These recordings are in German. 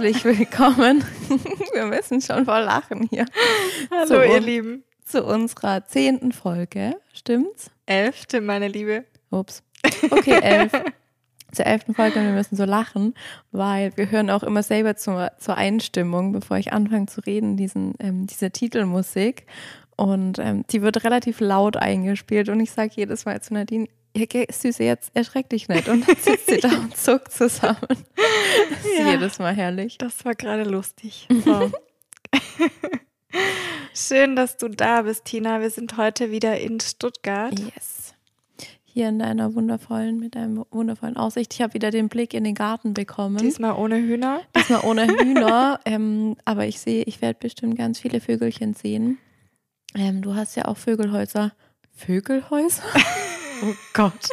Herzlich willkommen. Wir müssen schon voll lachen hier. Hallo, Zu ihr. Lieben. Zu unserer zehnten Folge. Stimmt's? Elfte, meine Liebe. Ups. Okay, elf. Zur elften Folge, wir müssen so lachen, weil wir hören auch immer selber zur, zur Einstimmung, bevor ich anfange zu reden, diesen, ähm, diese Titelmusik. Und ähm, die wird relativ laut eingespielt und ich sage jedes Mal zu Nadine, gell, Süße, jetzt erschreck dich nicht. Und dann sitzt sie da und zuckt zusammen. Das ist Ja. jedes Mal herrlich. Das war gerade lustig. So. Schön, dass du da bist, Tina. Wir sind heute wieder in Stuttgart. Yes. Hier in deiner wundervollen, mit deinem wundervollen Aussicht. Ich habe wieder den Blick in den Garten bekommen. Diesmal ohne Hühner. Diesmal ohne Hühner, ähm, aber ich sehe, ich werde bestimmt ganz viele Vögelchen sehen. Ähm, du hast ja auch Vögelhäuser. Vögelhäuser? Oh Gott.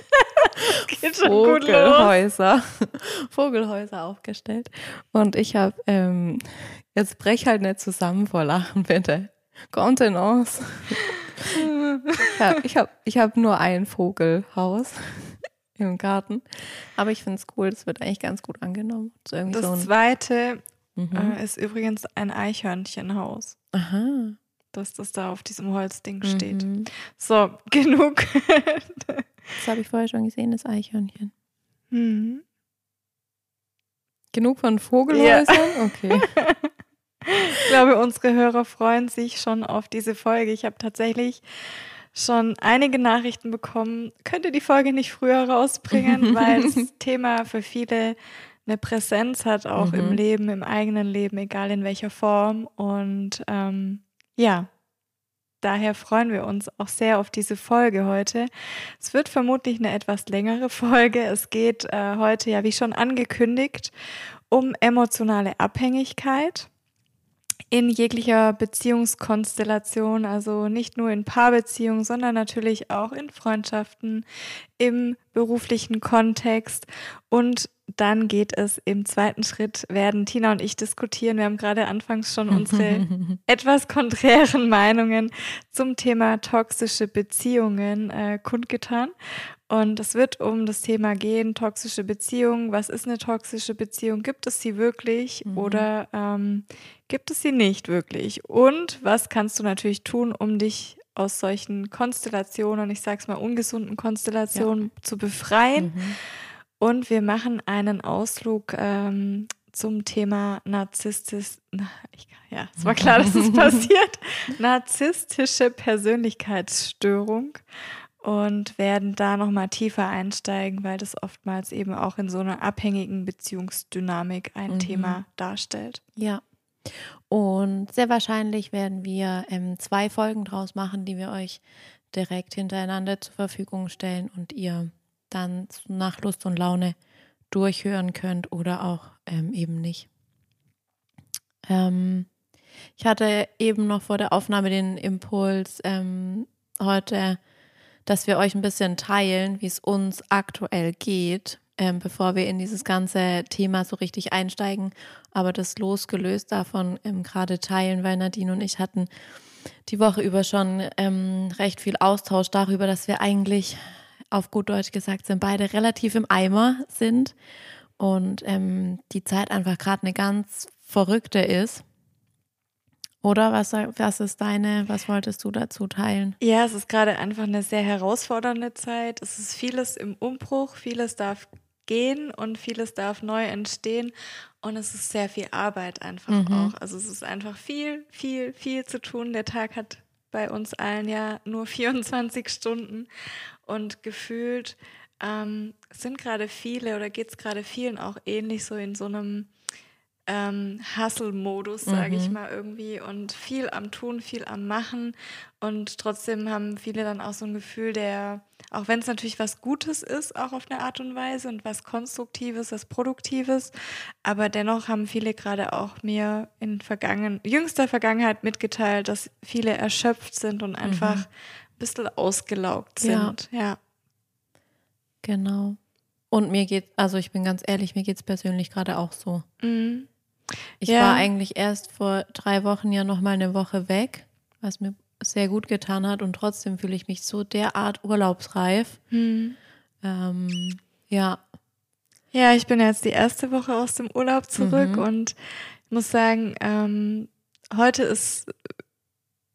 Vogelhäuser. Vogelhäuser aufgestellt. Und ich habe, ähm, jetzt brech halt nicht zusammen vor Lachen, bitte. Contenance. Ich habe ich hab, nur ein Vogelhaus im Garten. Aber ich finde es cool, das wird eigentlich ganz gut angenommen. So so Das ein, zweite mhm. äh, ist übrigens ein Eichhörnchenhaus, Aha. Dass das da auf diesem Holzding steht. Mhm. So, genug. Das habe ich vorher schon gesehen, das Eichhörnchen. hm. Genug von Vogelhäusern? Okay. Ich glaube, unsere Hörer freuen sich schon auf diese Folge. Ich habe tatsächlich schon einige Nachrichten bekommen. Könnt ihr die Folge nicht früher rausbringen, weil das Thema für viele eine Präsenz hat, auch im Mhm. Leben, im eigenen Leben, egal in welcher Form. Und ähm, ja, daher freuen wir uns auch sehr auf diese Folge heute. Es wird vermutlich eine etwas längere Folge. Es geht äh, heute, ja, wie schon angekündigt, um emotionale Abhängigkeit in jeglicher Beziehungskonstellation, also nicht nur in Paarbeziehungen, sondern natürlich auch in Freundschaften, im beruflichen Kontext. Und dann geht es im zweiten Schritt, werden Tina und ich diskutieren. Wir haben gerade anfangs schon unsere etwas konträren Meinungen zum Thema toxische Beziehungen äh, kundgetan. Und es wird um das Thema gehen, toxische Beziehungen. Was ist eine toxische Beziehung? Gibt es sie wirklich Mhm. oder ähm, gibt es sie nicht wirklich? Und was kannst du natürlich tun, um dich aus solchen Konstellationen, ich sag's mal ungesunden Konstellationen, zu befreien? Mhm. Und wir machen einen Ausflug ähm, zum Thema narzisstisch. Na, ja, es war klar, dass es passiert. Narzisstische Persönlichkeitsstörung. Und werden da nochmal tiefer einsteigen, weil das oftmals eben auch in so einer abhängigen Beziehungsdynamik ein Mhm. Thema darstellt. Ja. Und sehr wahrscheinlich werden wir ähm, zwei Folgen draus machen, die wir euch direkt hintereinander zur Verfügung stellen und ihr dann nach Lust und Laune durchhören könnt oder auch ähm, eben nicht. Ähm, ich hatte eben noch vor der Aufnahme den Impuls ähm, heute, dass wir euch ein bisschen teilen, wie es uns aktuell geht, ähm, bevor wir in dieses ganze Thema so richtig einsteigen. Aber das losgelöst davon ähm, gerade teilen, weil Nadine und ich hatten die Woche über schon ähm, recht viel Austausch darüber, dass wir eigentlich auf gut Deutsch gesagt sind, beide relativ im Eimer sind und ähm, die Zeit einfach gerade eine ganz verrückte ist. Oder was, was ist deine, was wolltest du dazu teilen? Ja, es ist gerade einfach eine sehr herausfordernde Zeit. Es ist vieles im Umbruch, vieles darf gehen und vieles darf neu entstehen. Und es ist sehr viel Arbeit einfach Mhm. auch. Also es ist einfach viel, viel, viel zu tun. Der Tag hat bei uns allen ja nur 24 Stunden. Und gefühlt ähm, sind gerade viele oder geht es gerade vielen auch ähnlich so in so einem ähm, Hustle-Modus, sage ich Mhm. mal irgendwie, und viel am Tun, viel am Machen. Und trotzdem haben viele dann auch so ein Gefühl der, auch wenn es natürlich was Gutes ist, auch auf eine Art und Weise und was Konstruktives, was Produktives, aber dennoch haben viele gerade auch mir in vergangen, jüngster Vergangenheit mitgeteilt, dass viele erschöpft sind und einfach ein bisschen ausgelaugt Ja. sind. Ja. Genau. Und mir geht, also ich bin ganz ehrlich, mir geht es persönlich gerade auch so. Mhm. Ich Ja. war eigentlich erst vor drei Wochen ja noch mal eine Woche weg, was mir sehr gut getan hat und trotzdem fühle ich mich so derart urlaubsreif. Mhm. Ähm, ja, Ja, ich bin jetzt die erste Woche aus dem Urlaub zurück Mhm. und ich muss sagen, ähm, heute ist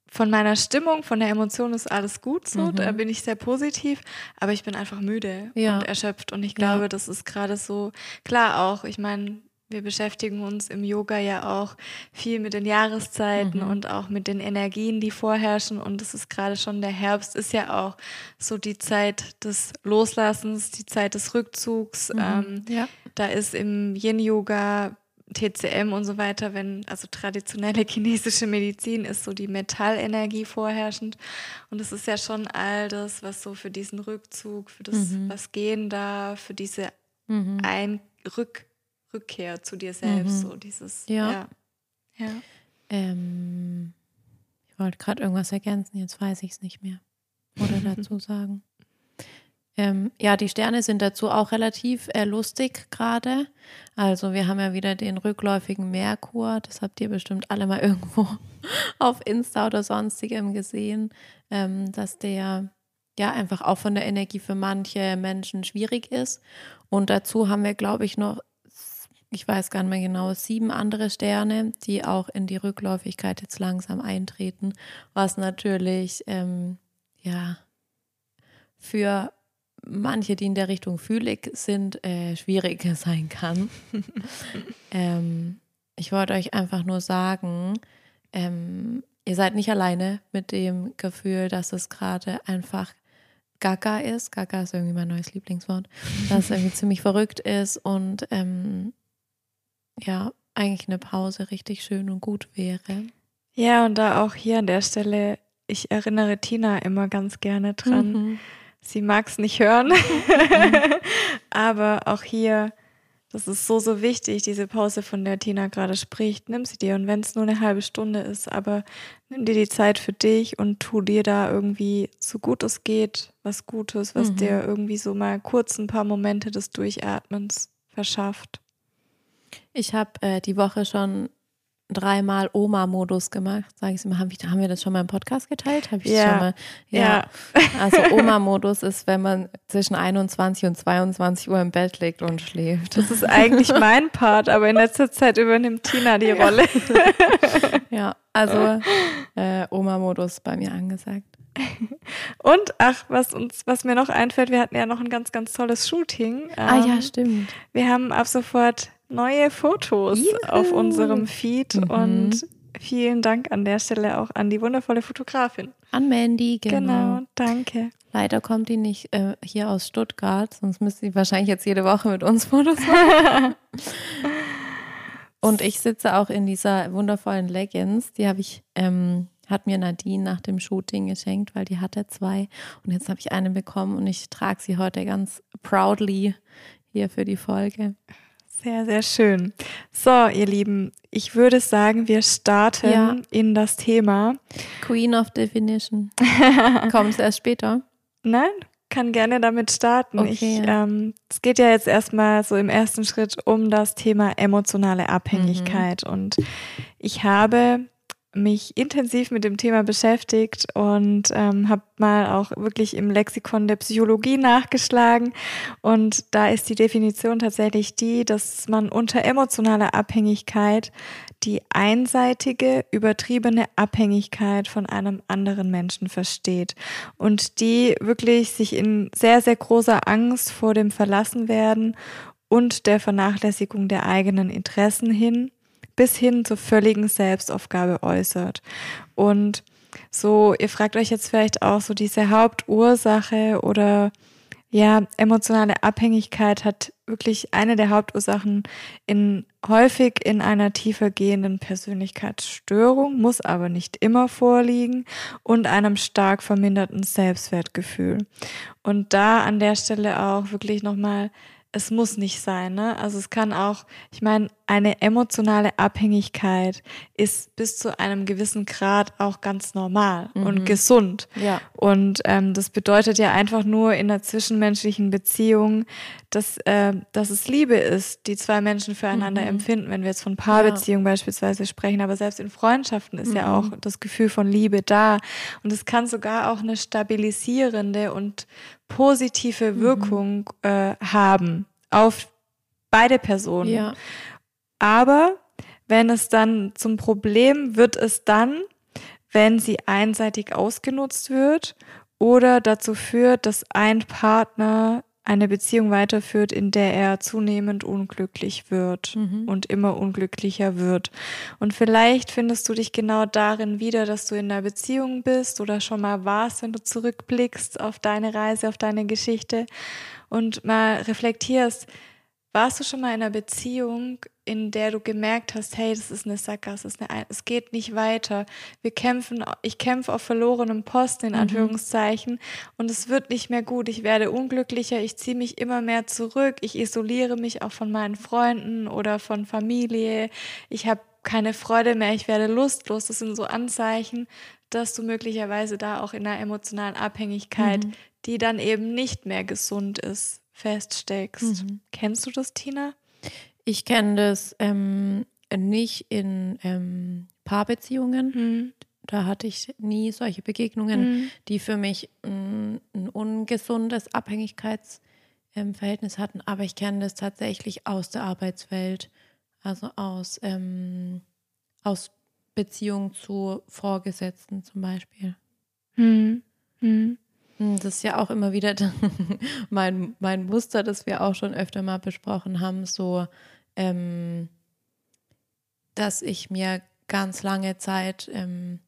von meiner Stimmung, von der Emotion ist alles gut so. Mhm. Da bin ich sehr positiv, aber ich bin einfach müde Ja. und erschöpft. Und ich Ja. glaube, das ist gerade so, klar auch, ich meine, wir beschäftigen uns im Yoga ja auch viel mit den Jahreszeiten Mhm. und auch mit den Energien, die vorherrschen. Und es ist gerade schon der Herbst, ist ja auch so die Zeit des Loslassens, die Zeit des Rückzugs. Ähm, ja. da ist im Yin-Yoga, TCM und so weiter, wenn, also traditionelle chinesische Medizin ist so die Metallenergie vorherrschend. Und es ist ja schon all das, was so für diesen Rückzug, für das, Mhm. was gehen darf, für diese Mhm. Ein Rück Rückkehr zu dir selbst, Mhm. so dieses, Ja. ja. ja. Ähm, ich wollte gerade irgendwas ergänzen, jetzt weiß ich es nicht mehr. Oder dazu sagen. Ähm, ja, die Sterne sind dazu auch relativ äh, lustig gerade. Also wir haben ja wieder den rückläufigen Merkur. Das habt ihr bestimmt alle mal irgendwo auf Insta oder sonstigem gesehen, ähm, dass der ja einfach auch von der Energie für manche Menschen schwierig ist. Und dazu haben wir, glaube ich, noch ich weiß gar nicht mehr genau, sieben andere Sterne, die auch in die Rückläufigkeit jetzt langsam eintreten, was natürlich ähm, ja für manche, die in der Richtung fühlig sind, äh, schwierig sein kann. ähm, ich wollte euch einfach nur sagen, ähm, ihr seid nicht alleine mit dem Gefühl, dass es gerade einfach Gaga ist. Gaga ist irgendwie mein neues Lieblingswort. Dass es irgendwie ziemlich verrückt ist und ähm, ja, eigentlich eine Pause richtig schön und gut wäre. Ja, und da auch hier an der Stelle, ich erinnere Tina immer ganz gerne dran. Mhm. Sie mag es nicht hören, aber auch hier, das ist so, so wichtig, diese Pause, von der Tina gerade spricht. Nimm sie dir und wenn es nur eine halbe Stunde ist, aber nimm dir die Zeit für dich und tu dir da irgendwie, so gut es geht, was Gutes, was Mhm. dir irgendwie so mal kurz ein paar Momente des Durchatmens verschafft. Ich habe äh, die Woche schon dreimal Oma-Modus gemacht, sage ich mal. Haben, wir- haben wir das schon mal im Podcast geteilt? Habe ich Ja. schon mal? Ja. Also Oma-Modus ist, wenn man zwischen 21 und 22 Uhr im Bett liegt und schläft. Das ist eigentlich mein Part, aber in letzter Zeit übernimmt Tina die Rolle. Ja, also äh, Oma-Modus bei mir angesagt. Und ach, was uns, was mir noch einfällt, wir hatten ja noch ein ganz, ganz tolles Shooting. ah ja, Ähm, stimmt. Wir haben ab sofort neue Fotos Juhu. auf unserem Feed Mhm. und vielen Dank an der Stelle auch an die wundervolle Fotografin. An Mandy, genau. Genau, danke. Leider kommt die nicht äh, hier aus Stuttgart, sonst müsste sie wahrscheinlich jetzt jede Woche mit uns Fotos machen. Und ich sitze auch in dieser wundervollen Leggings. Die habe ich, ähm, hat mir Nadine nach dem Shooting geschenkt, weil die hatte zwei. Und jetzt habe ich eine bekommen und ich trage sie heute ganz proudly hier für die Folge. Sehr, sehr schön. So, ihr Lieben, ich würde sagen, wir starten Ja. in das Thema. Queen of Definition. Kommt es erst später? Nein, kann gerne damit starten. Okay, ich, ähm, es geht ja jetzt erstmal so im ersten Schritt um das Thema emotionale Abhängigkeit. Mhm. Und ich habe mich intensiv mit dem Thema beschäftigt und ähm, habe mal auch wirklich im Lexikon der Psychologie nachgeschlagen. Und da ist die Definition tatsächlich die, dass man unter emotionaler Abhängigkeit die einseitige, übertriebene Abhängigkeit von einem anderen Menschen versteht und die wirklich sich in sehr, sehr großer Angst vor dem Verlassenwerden und der Vernachlässigung der eigenen Interessen hin bis hin zur völligen Selbstaufgabe äußert. Und so, ihr fragt euch jetzt vielleicht auch so diese Hauptursache oder ja, emotionale Abhängigkeit hat wirklich eine der Hauptursachen in häufig in einer tiefer gehenden Persönlichkeitsstörung, muss aber nicht immer vorliegen und einem stark verminderten Selbstwertgefühl. Und da an der Stelle auch wirklich nochmal es muss nicht sein, ne? Also es kann auch, ich meine, eine emotionale Abhängigkeit ist bis zu einem gewissen Grad auch ganz normal und gesund. Ja. Und ähm, das bedeutet ja einfach nur in einer zwischenmenschlichen Beziehung, dass, äh, dass es Liebe ist, die zwei Menschen füreinander Mhm. empfinden, wenn wir jetzt von Paarbeziehungen beispielsweise sprechen. Aber selbst in Freundschaften ist ja auch das Gefühl von Liebe da. Und es kann sogar auch eine stabilisierende und positive Wirkung äh, haben auf beide Personen. Ja. Aber wenn es dann zum Problem wird es dann, wenn sie einseitig ausgenutzt wird oder dazu führt, dass ein Partner eine Beziehung weiterführt, in der er zunehmend unglücklich wird Mhm. und immer unglücklicher wird. Und vielleicht findest du dich genau darin wieder, dass du in einer Beziehung bist oder schon mal warst, wenn du zurückblickst auf deine Reise, auf deine Geschichte und mal reflektierst, warst du schon mal in einer Beziehung, in der du gemerkt hast, hey, das ist eine Sackgasse, es, ist eine, es geht nicht weiter. Wir kämpfen, ich kämpfe auf verlorenem Posten in Mhm. Anführungszeichen und es wird nicht mehr gut. Ich werde unglücklicher, ich ziehe mich immer mehr zurück, ich isoliere mich auch von meinen Freunden oder von Familie. Ich habe keine Freude mehr, ich werde lustlos. Das sind so Anzeichen, dass du möglicherweise da auch in einer emotionalen Abhängigkeit, Mhm. die dann eben nicht mehr gesund ist, feststeckst. Mhm. Kennst du das, Tina? Ich kenne das ähm, nicht in ähm, Paarbeziehungen. Mhm. Da hatte ich nie solche Begegnungen, die für mich ein, ein ungesundes Abhängigkeitsverhältnis hatten. Aber ich kenne das tatsächlich aus der Arbeitswelt, also aus, ähm, aus Beziehung zu Vorgesetzten zum Beispiel. Mhm. Hm, Das ist ja auch immer wieder mein, mein Muster, das wir auch schon öfter mal besprochen haben, so, ähm, dass ich mir ganz lange Zeit ähm,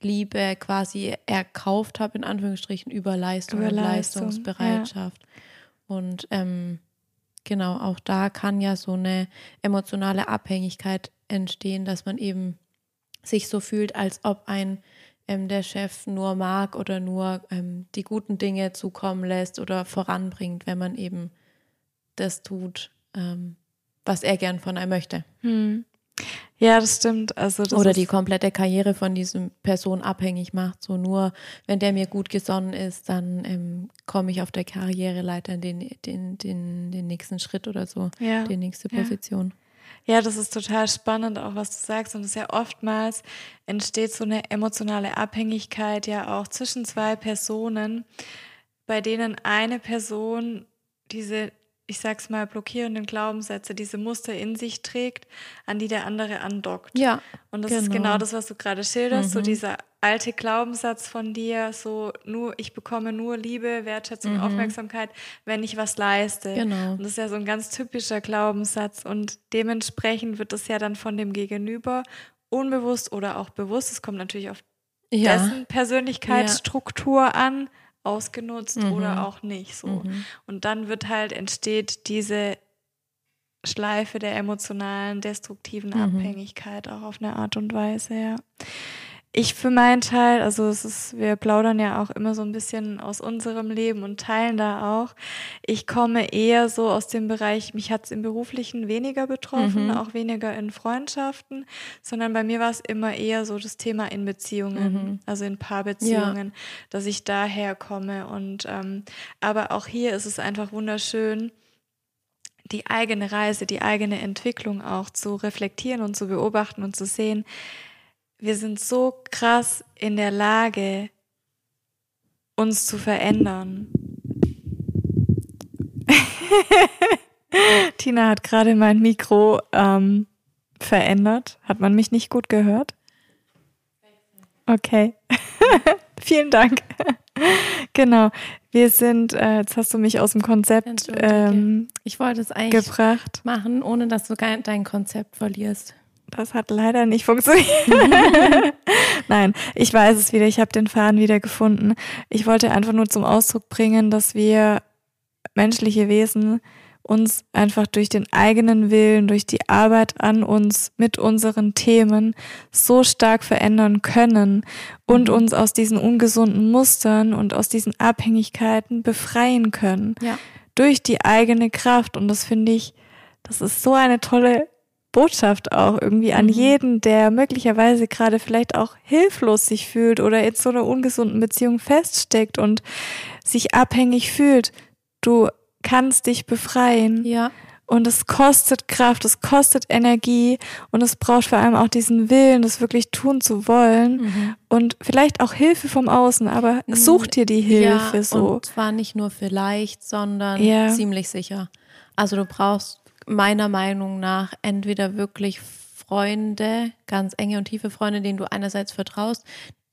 Liebe quasi erkauft habe, in Anführungsstrichen, über Leistung Über und Leistung, Leistungsbereitschaft. Und ähm, genau, auch da kann ja so eine emotionale Abhängigkeit entstehen, dass man eben sich so fühlt, als ob ein ähm, der Chef nur mag oder nur ähm, die guten Dinge zukommen lässt oder voranbringt, wenn man eben das tut, ähm, was er gern von einem möchte. Mhm. Ja, das stimmt. Also das oder die komplette Karriere von diesem Person abhängig macht. So nur, wenn der mir gut gesonnen ist, dann ähm, komme ich auf der Karriereleiter in den, den, den, den nächsten Schritt oder so, ja. die nächste. Position. Ja, das ist total spannend, auch was du sagst. Und sehr oftmals entsteht so eine emotionale Abhängigkeit ja auch zwischen zwei Personen, bei denen eine Person diese, ich sag's mal, blockierenden Glaubenssätze, diese Muster in sich trägt, an die der andere andockt. Ja, Und das ist genau. genau das, was du gerade schilderst, so Mhm. dieser alte Glaubenssatz von dir, so nur, ich bekomme nur Liebe, Wertschätzung, Mhm. Aufmerksamkeit, wenn ich was leiste. genau. Und das ist ja so ein ganz typischer Glaubenssatz und dementsprechend wird das ja dann von dem Gegenüber unbewusst oder auch bewusst, es kommt natürlich auf Ja. dessen Persönlichkeitsstruktur an, ausgenutzt Mhm. oder auch nicht so. Mhm. Und dann wird halt, entsteht diese Schleife der emotionalen, destruktiven Mhm. Abhängigkeit auch auf eine Art und Weise, ja. Ich für meinen Teil, also es ist, wir plaudern ja auch immer so ein bisschen aus unserem Leben und teilen da auch. Ich komme eher so aus dem Bereich, mich hat es im Beruflichen weniger betroffen, Mhm. auch weniger in Freundschaften, sondern bei mir war es immer eher so das Thema in Beziehungen, Mhm. also in Paarbeziehungen, dass ich daher komme. Und ähm, aber auch hier ist es einfach wunderschön, die eigene Reise, die eigene Entwicklung auch zu reflektieren und zu beobachten und zu sehen, wir sind so krass in der Lage, uns zu verändern. Tina hat gerade mein Mikro ähm, verändert. Hat man mich nicht gut gehört? Okay. Vielen Dank. genau. Wir sind, äh, jetzt hast du mich aus dem Konzept ähm, Ich wollte es eigentlich gebracht. machen, ohne dass du dein Konzept verlierst. Das hat leider nicht funktioniert. Nein, ich weiß es wieder. Ich habe den Faden wieder gefunden. Ich wollte einfach nur zum Ausdruck bringen, dass wir menschliche Wesen uns einfach durch den eigenen Willen, durch die Arbeit an uns mit unseren Themen so stark verändern können und Mhm. uns aus diesen ungesunden Mustern und aus diesen Abhängigkeiten befreien können Ja. durch die eigene Kraft. Und das finde ich, das ist so eine tolle Botschaft auch irgendwie an Mhm. jeden, der möglicherweise gerade vielleicht auch hilflos sich fühlt oder in so einer ungesunden Beziehung feststeckt und sich abhängig fühlt. Du kannst dich befreien. Ja. Und es kostet Kraft, es kostet Energie und es braucht vor allem auch diesen Willen, das wirklich tun zu wollen Mhm. und vielleicht auch Hilfe vom Außen, aber Mhm. such dir die Hilfe ja, so. Und zwar nicht nur vielleicht, sondern Ja. ziemlich sicher. Also du brauchst meiner Meinung nach entweder wirklich Freunde, ganz enge und tiefe Freunde, denen du einerseits vertraust,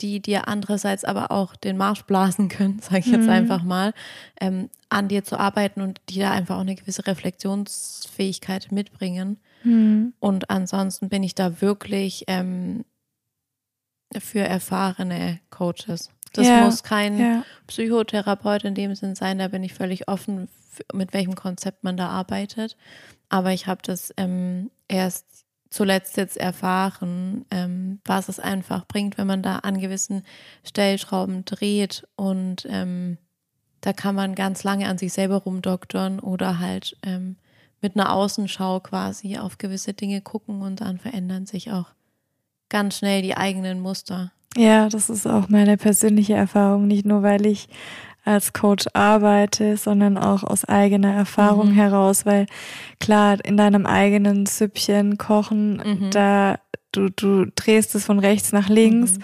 die dir andererseits aber auch den Marsch blasen können, sage ich jetzt Mhm. einfach mal, ähm, an dir zu arbeiten und die da einfach auch eine gewisse Reflexionsfähigkeit mitbringen. Hm. Und ansonsten bin ich da wirklich ähm, für erfahrene Coaches. Das Ja, muss kein Ja. Psychotherapeut in dem Sinn sein, da bin ich völlig offen, mit welchem Konzept man da arbeitet. Aber ich habe das ähm, erst zuletzt jetzt erfahren, ähm, was es einfach bringt, wenn man da an gewissen Stellschrauben dreht und ähm, da kann man ganz lange an sich selber rumdoktern oder halt ähm, mit einer Außenschau quasi auf gewisse Dinge gucken und dann verändern sich auch ganz schnell die eigenen Muster. Ja, das ist auch meine persönliche Erfahrung, nicht nur weil ich als Coach arbeite, sondern auch aus eigener Erfahrung Mhm. heraus, weil klar, in deinem eigenen Süppchen kochen, Mhm. da du, du drehst es von rechts nach links, Mhm.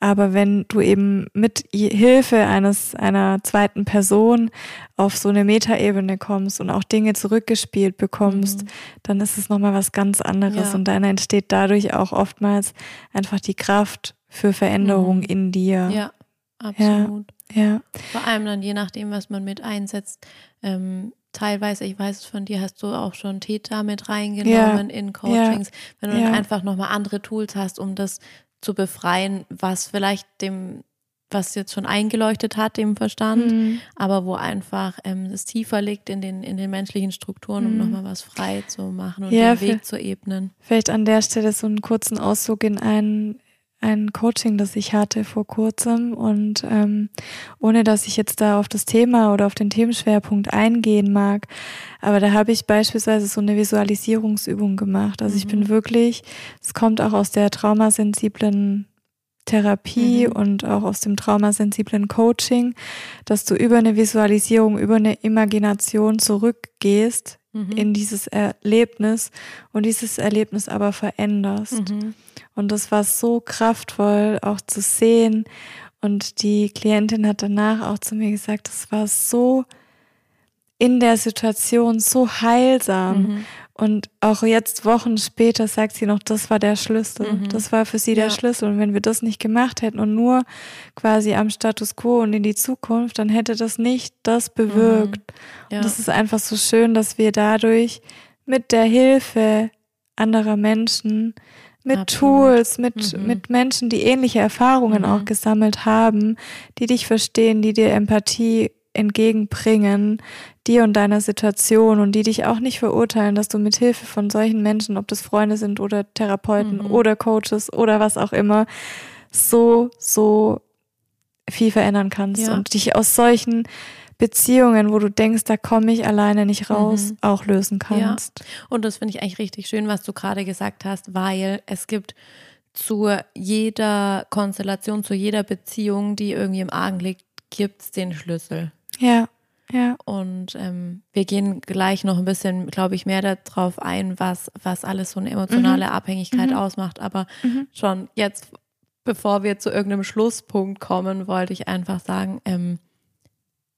aber wenn du eben mit Hilfe eines einer zweiten Person auf so eine Metaebene kommst und auch Dinge zurückgespielt bekommst, Mhm. dann ist es nochmal was ganz anderes Ja. und dann entsteht dadurch auch oftmals einfach die Kraft für Veränderung Mhm. in dir. Ja, absolut. Ja. Vor allem dann je nachdem, was man mit einsetzt. Ähm, teilweise, ich weiß es von dir, hast du auch schon Theta mit reingenommen in Coachings. Wenn du Ja. dann einfach nochmal andere Tools hast, um das zu befreien, was vielleicht dem, was jetzt schon eingeleuchtet hat, dem Verstand, Mhm. aber wo einfach ähm, es tiefer liegt in den, in den menschlichen Strukturen, um Mhm. nochmal was frei zu machen und Ja, den Weg zu ebnen. Vielleicht an der Stelle so einen kurzen Auszug in ein, ein Coaching, das ich hatte vor kurzem. Und ähm, ohne dass ich jetzt da auf das Thema oder auf den Themenschwerpunkt eingehen mag, aber da habe ich beispielsweise so eine Visualisierungsübung gemacht. Also ich Mhm. bin wirklich, es kommt auch aus der traumasensiblen Therapie Mhm. und auch aus dem traumasensiblen Coaching, dass du über eine Visualisierung, über eine Imagination zurückgehst Mhm. in dieses Erlebnis und dieses Erlebnis aber veränderst. Mhm. Und das war so kraftvoll auch zu sehen. Und die Klientin hat danach auch zu mir gesagt, das war so in der Situation so heilsam. Mhm. Und auch jetzt Wochen später sagt sie noch, das war der Schlüssel. Mhm. Das war für sie der Ja. Schlüssel. Und wenn wir das nicht gemacht hätten und nur quasi am Status quo und in die Zukunft, dann hätte das nicht das bewirkt. Ja. Und es ist einfach so schön, dass wir dadurch mit der Hilfe anderer Menschen, mit Absolut. Tools, mit, Mhm. mit Menschen, die ähnliche Erfahrungen Mhm. auch gesammelt haben, die dich verstehen, die dir Empathie entgegenbringen, dir und deiner Situation und die dich auch nicht verurteilen, dass du mit Hilfe von solchen Menschen, ob das Freunde sind oder Therapeuten Mhm. oder Coaches oder was auch immer, so, so viel verändern kannst Ja. und dich aus solchen Beziehungen, wo du denkst, da komme ich alleine nicht raus, Mhm. auch lösen kannst. Und das finde ich eigentlich richtig schön, was du gerade gesagt hast, weil es gibt zu jeder Konstellation, zu jeder Beziehung, die irgendwie im Argen liegt, gibt es den Schlüssel. Ja, ja, Und ähm, wir gehen gleich noch ein bisschen, glaube ich, mehr darauf ein, was, was alles so eine emotionale Abhängigkeit Mhm. ausmacht. Aber Mhm. schon jetzt, bevor wir zu irgendeinem Schlusspunkt kommen, wollte ich einfach sagen, ähm,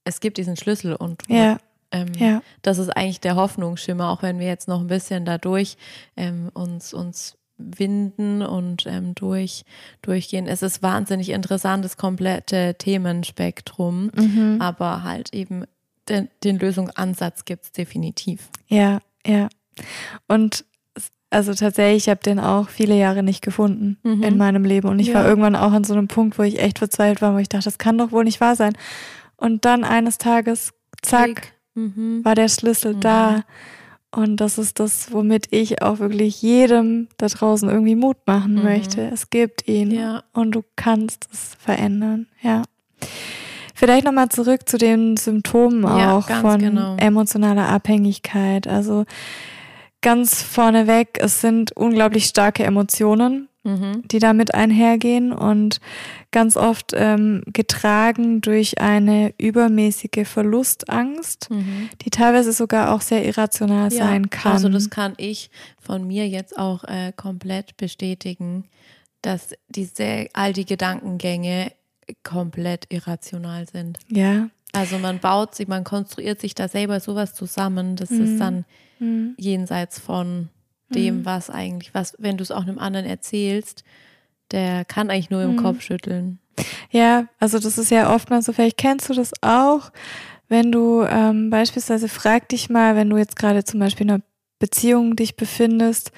es gibt diesen Schlüssel und ja, ähm, ja, das ist eigentlich der Hoffnungsschimmer, auch wenn wir jetzt noch ein bisschen dadurch ähm, uns, uns winden und ähm, durch, durchgehen. Es ist wahnsinnig interessant, das komplette Themenspektrum, mhm. aber halt eben den, den Lösungsansatz gibt es definitiv. ja, ja. Und also tatsächlich, ich habe den auch viele Jahre nicht gefunden Mhm. in meinem Leben. Und ich Ja. war irgendwann auch an so einem Punkt, wo ich echt verzweifelt war, wo ich dachte, das kann doch wohl nicht wahr sein. Und dann eines Tages, zack. Mhm. war der Schlüssel Mhm. da. Und das ist das, womit ich auch wirklich jedem da draußen irgendwie Mut machen Mhm. möchte. Es gibt ihn Ja. und du kannst es verändern. Ja. Vielleicht nochmal zurück zu den Symptomen Ja, auch von genau. emotionaler Abhängigkeit. Also ganz vorneweg, es sind unglaublich starke Emotionen, Mhm. die damit einhergehen und ganz oft ähm, getragen durch eine übermäßige Verlustangst, Mhm. die teilweise sogar auch sehr irrational sein kann. Also das kann ich von mir jetzt auch äh, komplett bestätigen, dass diese all die Gedankengänge komplett irrational sind. ja, Also man baut sich, man konstruiert sich da selber sowas zusammen. Das Mhm. ist dann Mhm. jenseits von dem, Mhm. was eigentlich, was, wenn du es auch einem anderen erzählst, der kann eigentlich nur im Mhm. Kopf schütteln. Ja, also das ist ja oftmals so, vielleicht kennst du das auch, wenn du ähm, beispielsweise frag dich mal, wenn du jetzt gerade zum Beispiel in einer Beziehung dich befindest,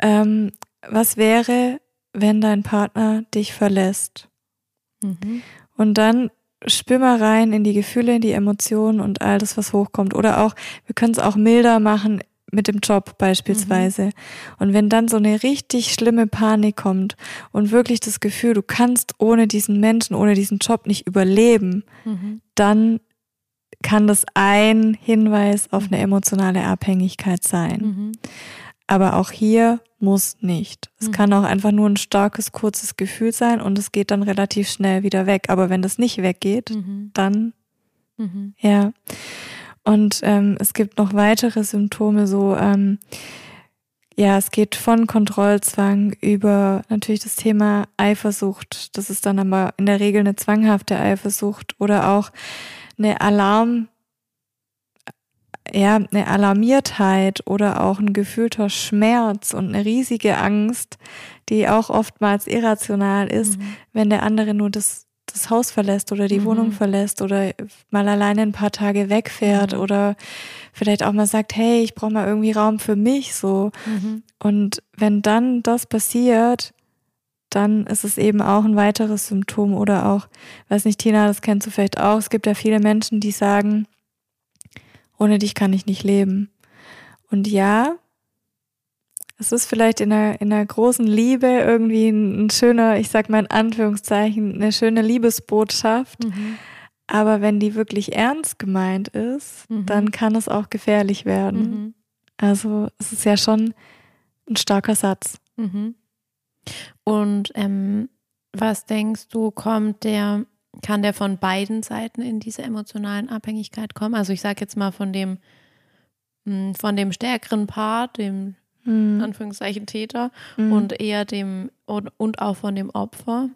ähm, was wäre, wenn dein Partner dich verlässt? Mhm. Und dann spür mal rein in die Gefühle, in die Emotionen und all das, was hochkommt. Oder auch, wir können es auch milder machen mit dem Job beispielsweise. Und wenn dann so eine richtig schlimme Panik kommt und wirklich das Gefühl, du kannst ohne diesen Menschen, ohne diesen Job nicht überleben, Mhm. dann kann das ein Hinweis auf eine emotionale Abhängigkeit sein. Mhm. Aber auch hier muss nicht. Es Mhm. kann auch einfach nur ein starkes, kurzes Gefühl sein und es geht dann relativ schnell wieder weg. Aber wenn das nicht weggeht, Mhm. dann Mhm. ja. Und ähm, es gibt noch weitere Symptome, so ähm, ja, es geht von Kontrollzwang über natürlich das Thema Eifersucht. Das ist dann aber in der Regel eine zwanghafte Eifersucht oder auch eine Alarm, ja, eine Alarmiertheit oder auch ein gefühlter Schmerz und eine riesige Angst, die auch oftmals irrational ist, Mhm. wenn der andere nur das, das Haus verlässt oder die Mhm. Wohnung verlässt oder mal alleine ein paar Tage wegfährt Mhm. oder vielleicht auch mal sagt, hey, ich brauche mal irgendwie Raum für mich so. Mhm. Und wenn dann das passiert, dann ist es eben auch ein weiteres Symptom oder auch, weiß nicht, Tina, das kennst du vielleicht auch, es gibt ja viele Menschen, die sagen, ohne dich kann ich nicht leben. Und ja, es ist vielleicht in einer, in einer großen Liebe irgendwie ein, ein schöner, ich sag mal in Anführungszeichen, eine schöne Liebesbotschaft. Mhm. Aber wenn die wirklich ernst gemeint ist, Mhm. dann kann es auch gefährlich werden. Mhm. Also es ist ja schon ein starker Satz. Mhm. Und ähm, was denkst du, kommt der, kann der von beiden Seiten in diese emotionalen Abhängigkeit kommen? Also ich sage jetzt mal von dem, mh, von dem stärkeren Part, dem Mhm. Anführungszeichen Täter Mhm. und eher dem und, und auch von dem Opfer.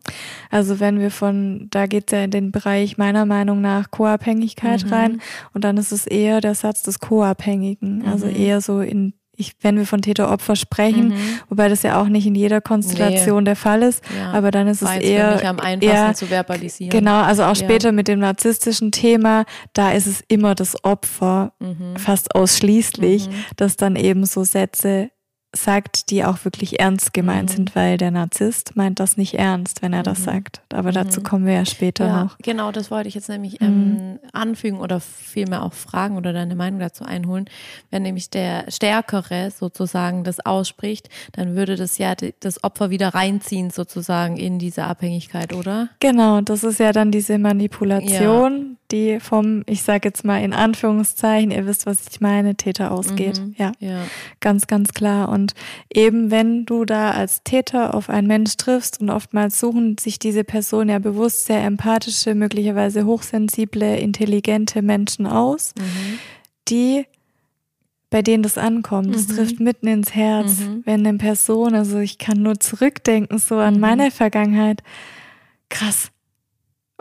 Also wenn wir von, da geht es ja in den Bereich meiner Meinung nach Co-Abhängigkeit Mhm. rein und dann ist es eher der Satz des Co-Abhängigen. Also Mhm. eher so in, ich, wenn wir von Täter-Opfer sprechen, Mhm. wobei das ja auch nicht in jeder Konstellation der Fall ist, Ja. aber dann ist es War für eher, am einfachsten eher zu verbalisieren. genau, also auch Ja. später mit dem narzisstischen Thema, da ist es immer das Opfer, Mhm. fast ausschließlich, Mhm. das dann eben so Sätze sagt, die auch wirklich ernst gemeint Mhm. sind, weil der Narzisst meint das nicht ernst, wenn er das Mhm. sagt. Aber dazu Mhm. kommen wir ja später Ja, noch. genau, das wollte ich jetzt nämlich Mhm. ähm, anfügen oder vielmehr auch fragen oder deine Meinung dazu einholen. Wenn nämlich der Stärkere sozusagen das ausspricht, dann würde das ja das Opfer wieder reinziehen sozusagen in diese Abhängigkeit, oder? Genau, das ist ja dann diese Manipulation, die vom, ich sage jetzt mal in Anführungszeichen, ihr wisst, was ich meine, Täter ausgeht. Mhm. Ja, Ja. ganz, ganz klar. Und eben wenn du da als Täter auf einen Mensch triffst und oftmals suchen sich diese Person ja bewusst sehr empathische, möglicherweise hochsensible, intelligente Menschen aus, Mhm. die bei denen das ankommt. Das Mhm. trifft mitten ins Herz, Mhm. wenn eine Person, also ich kann nur zurückdenken so an Mhm. meine Vergangenheit. Krass.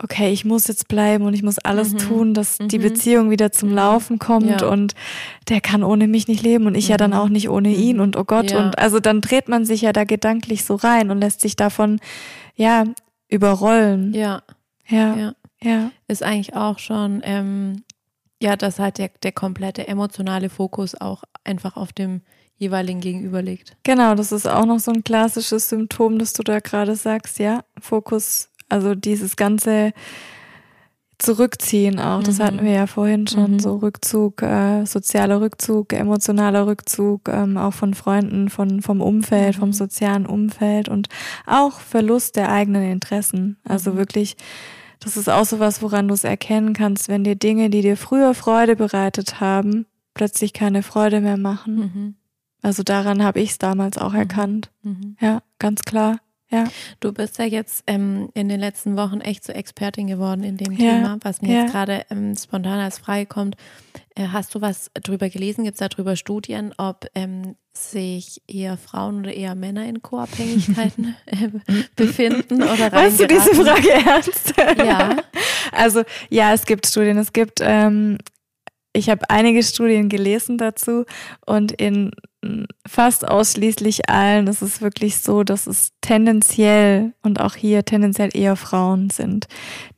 Okay, ich muss jetzt bleiben und ich muss alles Mhm. tun, dass die Mhm. Beziehung wieder zum Mhm. Laufen kommt Ja. und der kann ohne mich nicht leben und ich ja dann Mhm. auch nicht ohne Mhm. ihn und oh Gott Ja. und also dann dreht man sich ja da gedanklich so rein und lässt sich davon ja überrollen. Ja, Ja, ja. ja. Ist eigentlich auch schon, ähm, ja, dass halt der, der komplette emotionale Fokus auch einfach auf dem jeweiligen Gegenüber liegt. Genau, das ist auch noch so ein klassisches Symptom, das du da gerade sagst, ja. Fokus, also dieses ganze Zurückziehen auch, das Mhm. hatten wir ja vorhin schon, Mhm. so Rückzug, äh, sozialer Rückzug, emotionaler Rückzug, ähm, auch von Freunden, von, vom Umfeld, Mhm. vom sozialen Umfeld und auch Verlust der eigenen Interessen. Also Mhm. wirklich, das ist auch so was, woran du es erkennen kannst, wenn dir Dinge, die dir früher Freude bereitet haben, plötzlich keine Freude mehr machen. Mhm. Also daran habe ich es damals auch Mhm. erkannt. Mhm. Ja, ganz klar. Ja. Du bist ja jetzt ähm, in den letzten Wochen echt so Expertin geworden in dem Ja, Thema, was mir ja. jetzt gerade ähm, spontan als Frage kommt. Äh, hast du was drüber gelesen? Gibt es darüber Studien, ob ähm, sich eher Frauen oder eher Männer in Co-Abhängigkeiten äh, befinden oder Weißt du diese? Frage ernst? Ja. Also ja, es gibt Studien. Es gibt, ähm, ich habe einige Studien gelesen dazu und in mm, fast ausschließlich allen ist es wirklich so, dass es tendenziell und auch hier tendenziell eher Frauen sind,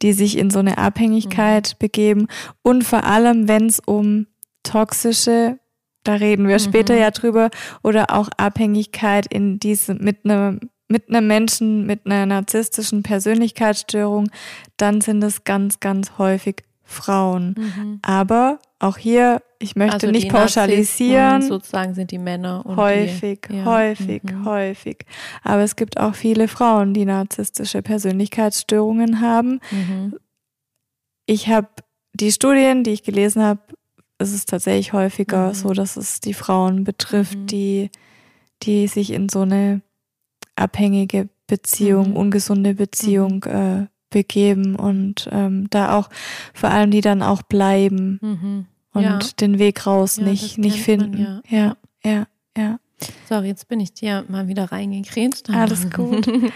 die sich in so eine Abhängigkeit begeben und vor allem, wenn es um toxische, da reden wir später Mhm. ja drüber, oder auch Abhängigkeit in diese mit einem mit einem Menschen mit einer narzisstischen Persönlichkeitsstörung, dann sind es ganz, ganz häufig Frauen. Mhm. Aber auch hier, ich möchte Also nicht pauschalisieren, Sozusagen sind die Männer und häufig, die, ja. häufig, Mhm. häufig. Aber es gibt auch viele Frauen, die narzisstische Persönlichkeitsstörungen haben. Mhm. Ich habe die Studien, die ich gelesen habe, ist es tatsächlich häufiger Mhm. so, dass es die Frauen betrifft, Mhm. die, die sich in so eine abhängige Beziehung, Mhm. ungesunde Beziehung äh, begeben und ähm, da auch vor allem die dann auch bleiben Mhm. und Ja. den Weg raus Ja, nicht, nicht kennt man, finden. ja, ja, ja. Sorry, jetzt bin ich dir mal wieder reingekrätscht. Alles gut.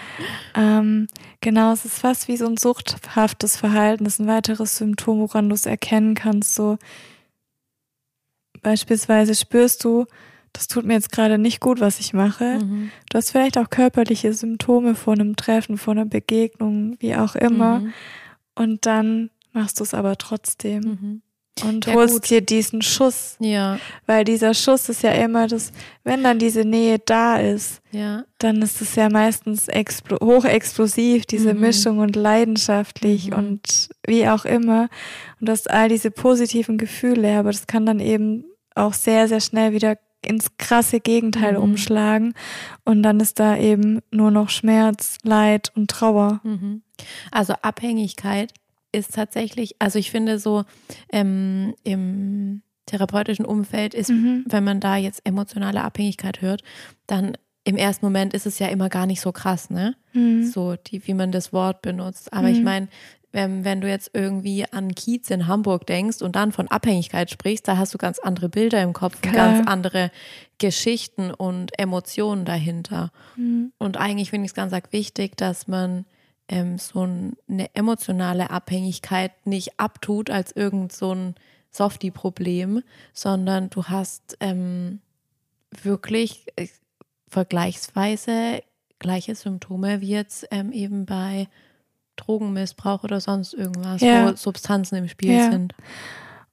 Ähm, genau, es ist fast wie so ein suchthaftes Verhalten. Das ist ein weiteres Symptom, woran du es erkennen kannst. So beispielsweise spürst du, das tut mir jetzt gerade nicht gut, was ich mache. Mhm. Du hast vielleicht auch körperliche Symptome vor einem Treffen, vor einer Begegnung, wie auch immer. Mhm. Und dann machst du es aber trotzdem Mhm. und Ja, holst gut. dir diesen Schuss. Ja, Weil dieser Schuss ist ja immer das, wenn dann diese Nähe da ist, ja. dann ist es ja meistens explo hochexplosiv, diese Mhm. Mischung und leidenschaftlich Mhm. und wie auch immer. Und du hast all diese positiven Gefühle, aber das kann dann eben auch sehr, sehr schnell wieder ins krasse Gegenteil Mhm. umschlagen. Und dann ist da eben nur noch Schmerz, Leid und Trauer. Mhm. Also Abhängigkeit ist tatsächlich, also ich finde so ähm, im therapeutischen Umfeld ist, Mhm. wenn man da jetzt emotionale Abhängigkeit hört, dann im ersten Moment ist es ja immer gar nicht so krass, ne? Mhm. So, die, wie man das Wort benutzt. Aber ich Mhm. meine, wenn, wenn du jetzt irgendwie an Kiez in Hamburg denkst und dann von Abhängigkeit sprichst, da hast du ganz andere Bilder im Kopf, ganz andere Geschichten und Emotionen dahinter. Mhm. Und eigentlich finde ich es ganz wichtig, dass man ähm, so ein, eine emotionale Abhängigkeit nicht abtut als irgend so ein Softie-Problem, sondern du hast ähm, wirklich äh, vergleichsweise gleiche Symptome wie jetzt ähm, eben bei Drogenmissbrauch oder sonst irgendwas, Ja. wo Substanzen im Spiel Ja. sind.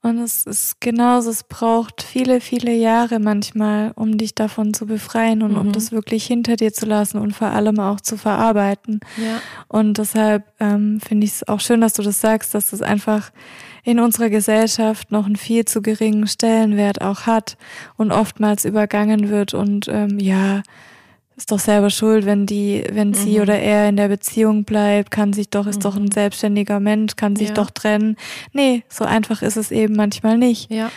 Und es ist genauso, es braucht viele, viele Jahre manchmal, um dich davon zu befreien und um Mhm. das wirklich hinter dir zu lassen und vor allem auch zu verarbeiten. Ja. Und deshalb ähm, finde ich es auch schön, dass du das sagst, dass das einfach in unserer Gesellschaft noch einen viel zu geringen Stellenwert auch hat und oftmals übergangen wird und ähm, ja, ist doch selber schuld, wenn die, wenn sie Mhm. oder er in der Beziehung bleibt, kann sich doch, ist doch ein Mhm. selbstständiger Mensch, kann sich Ja. doch trennen. Nee, so einfach ist es eben manchmal nicht. Ja.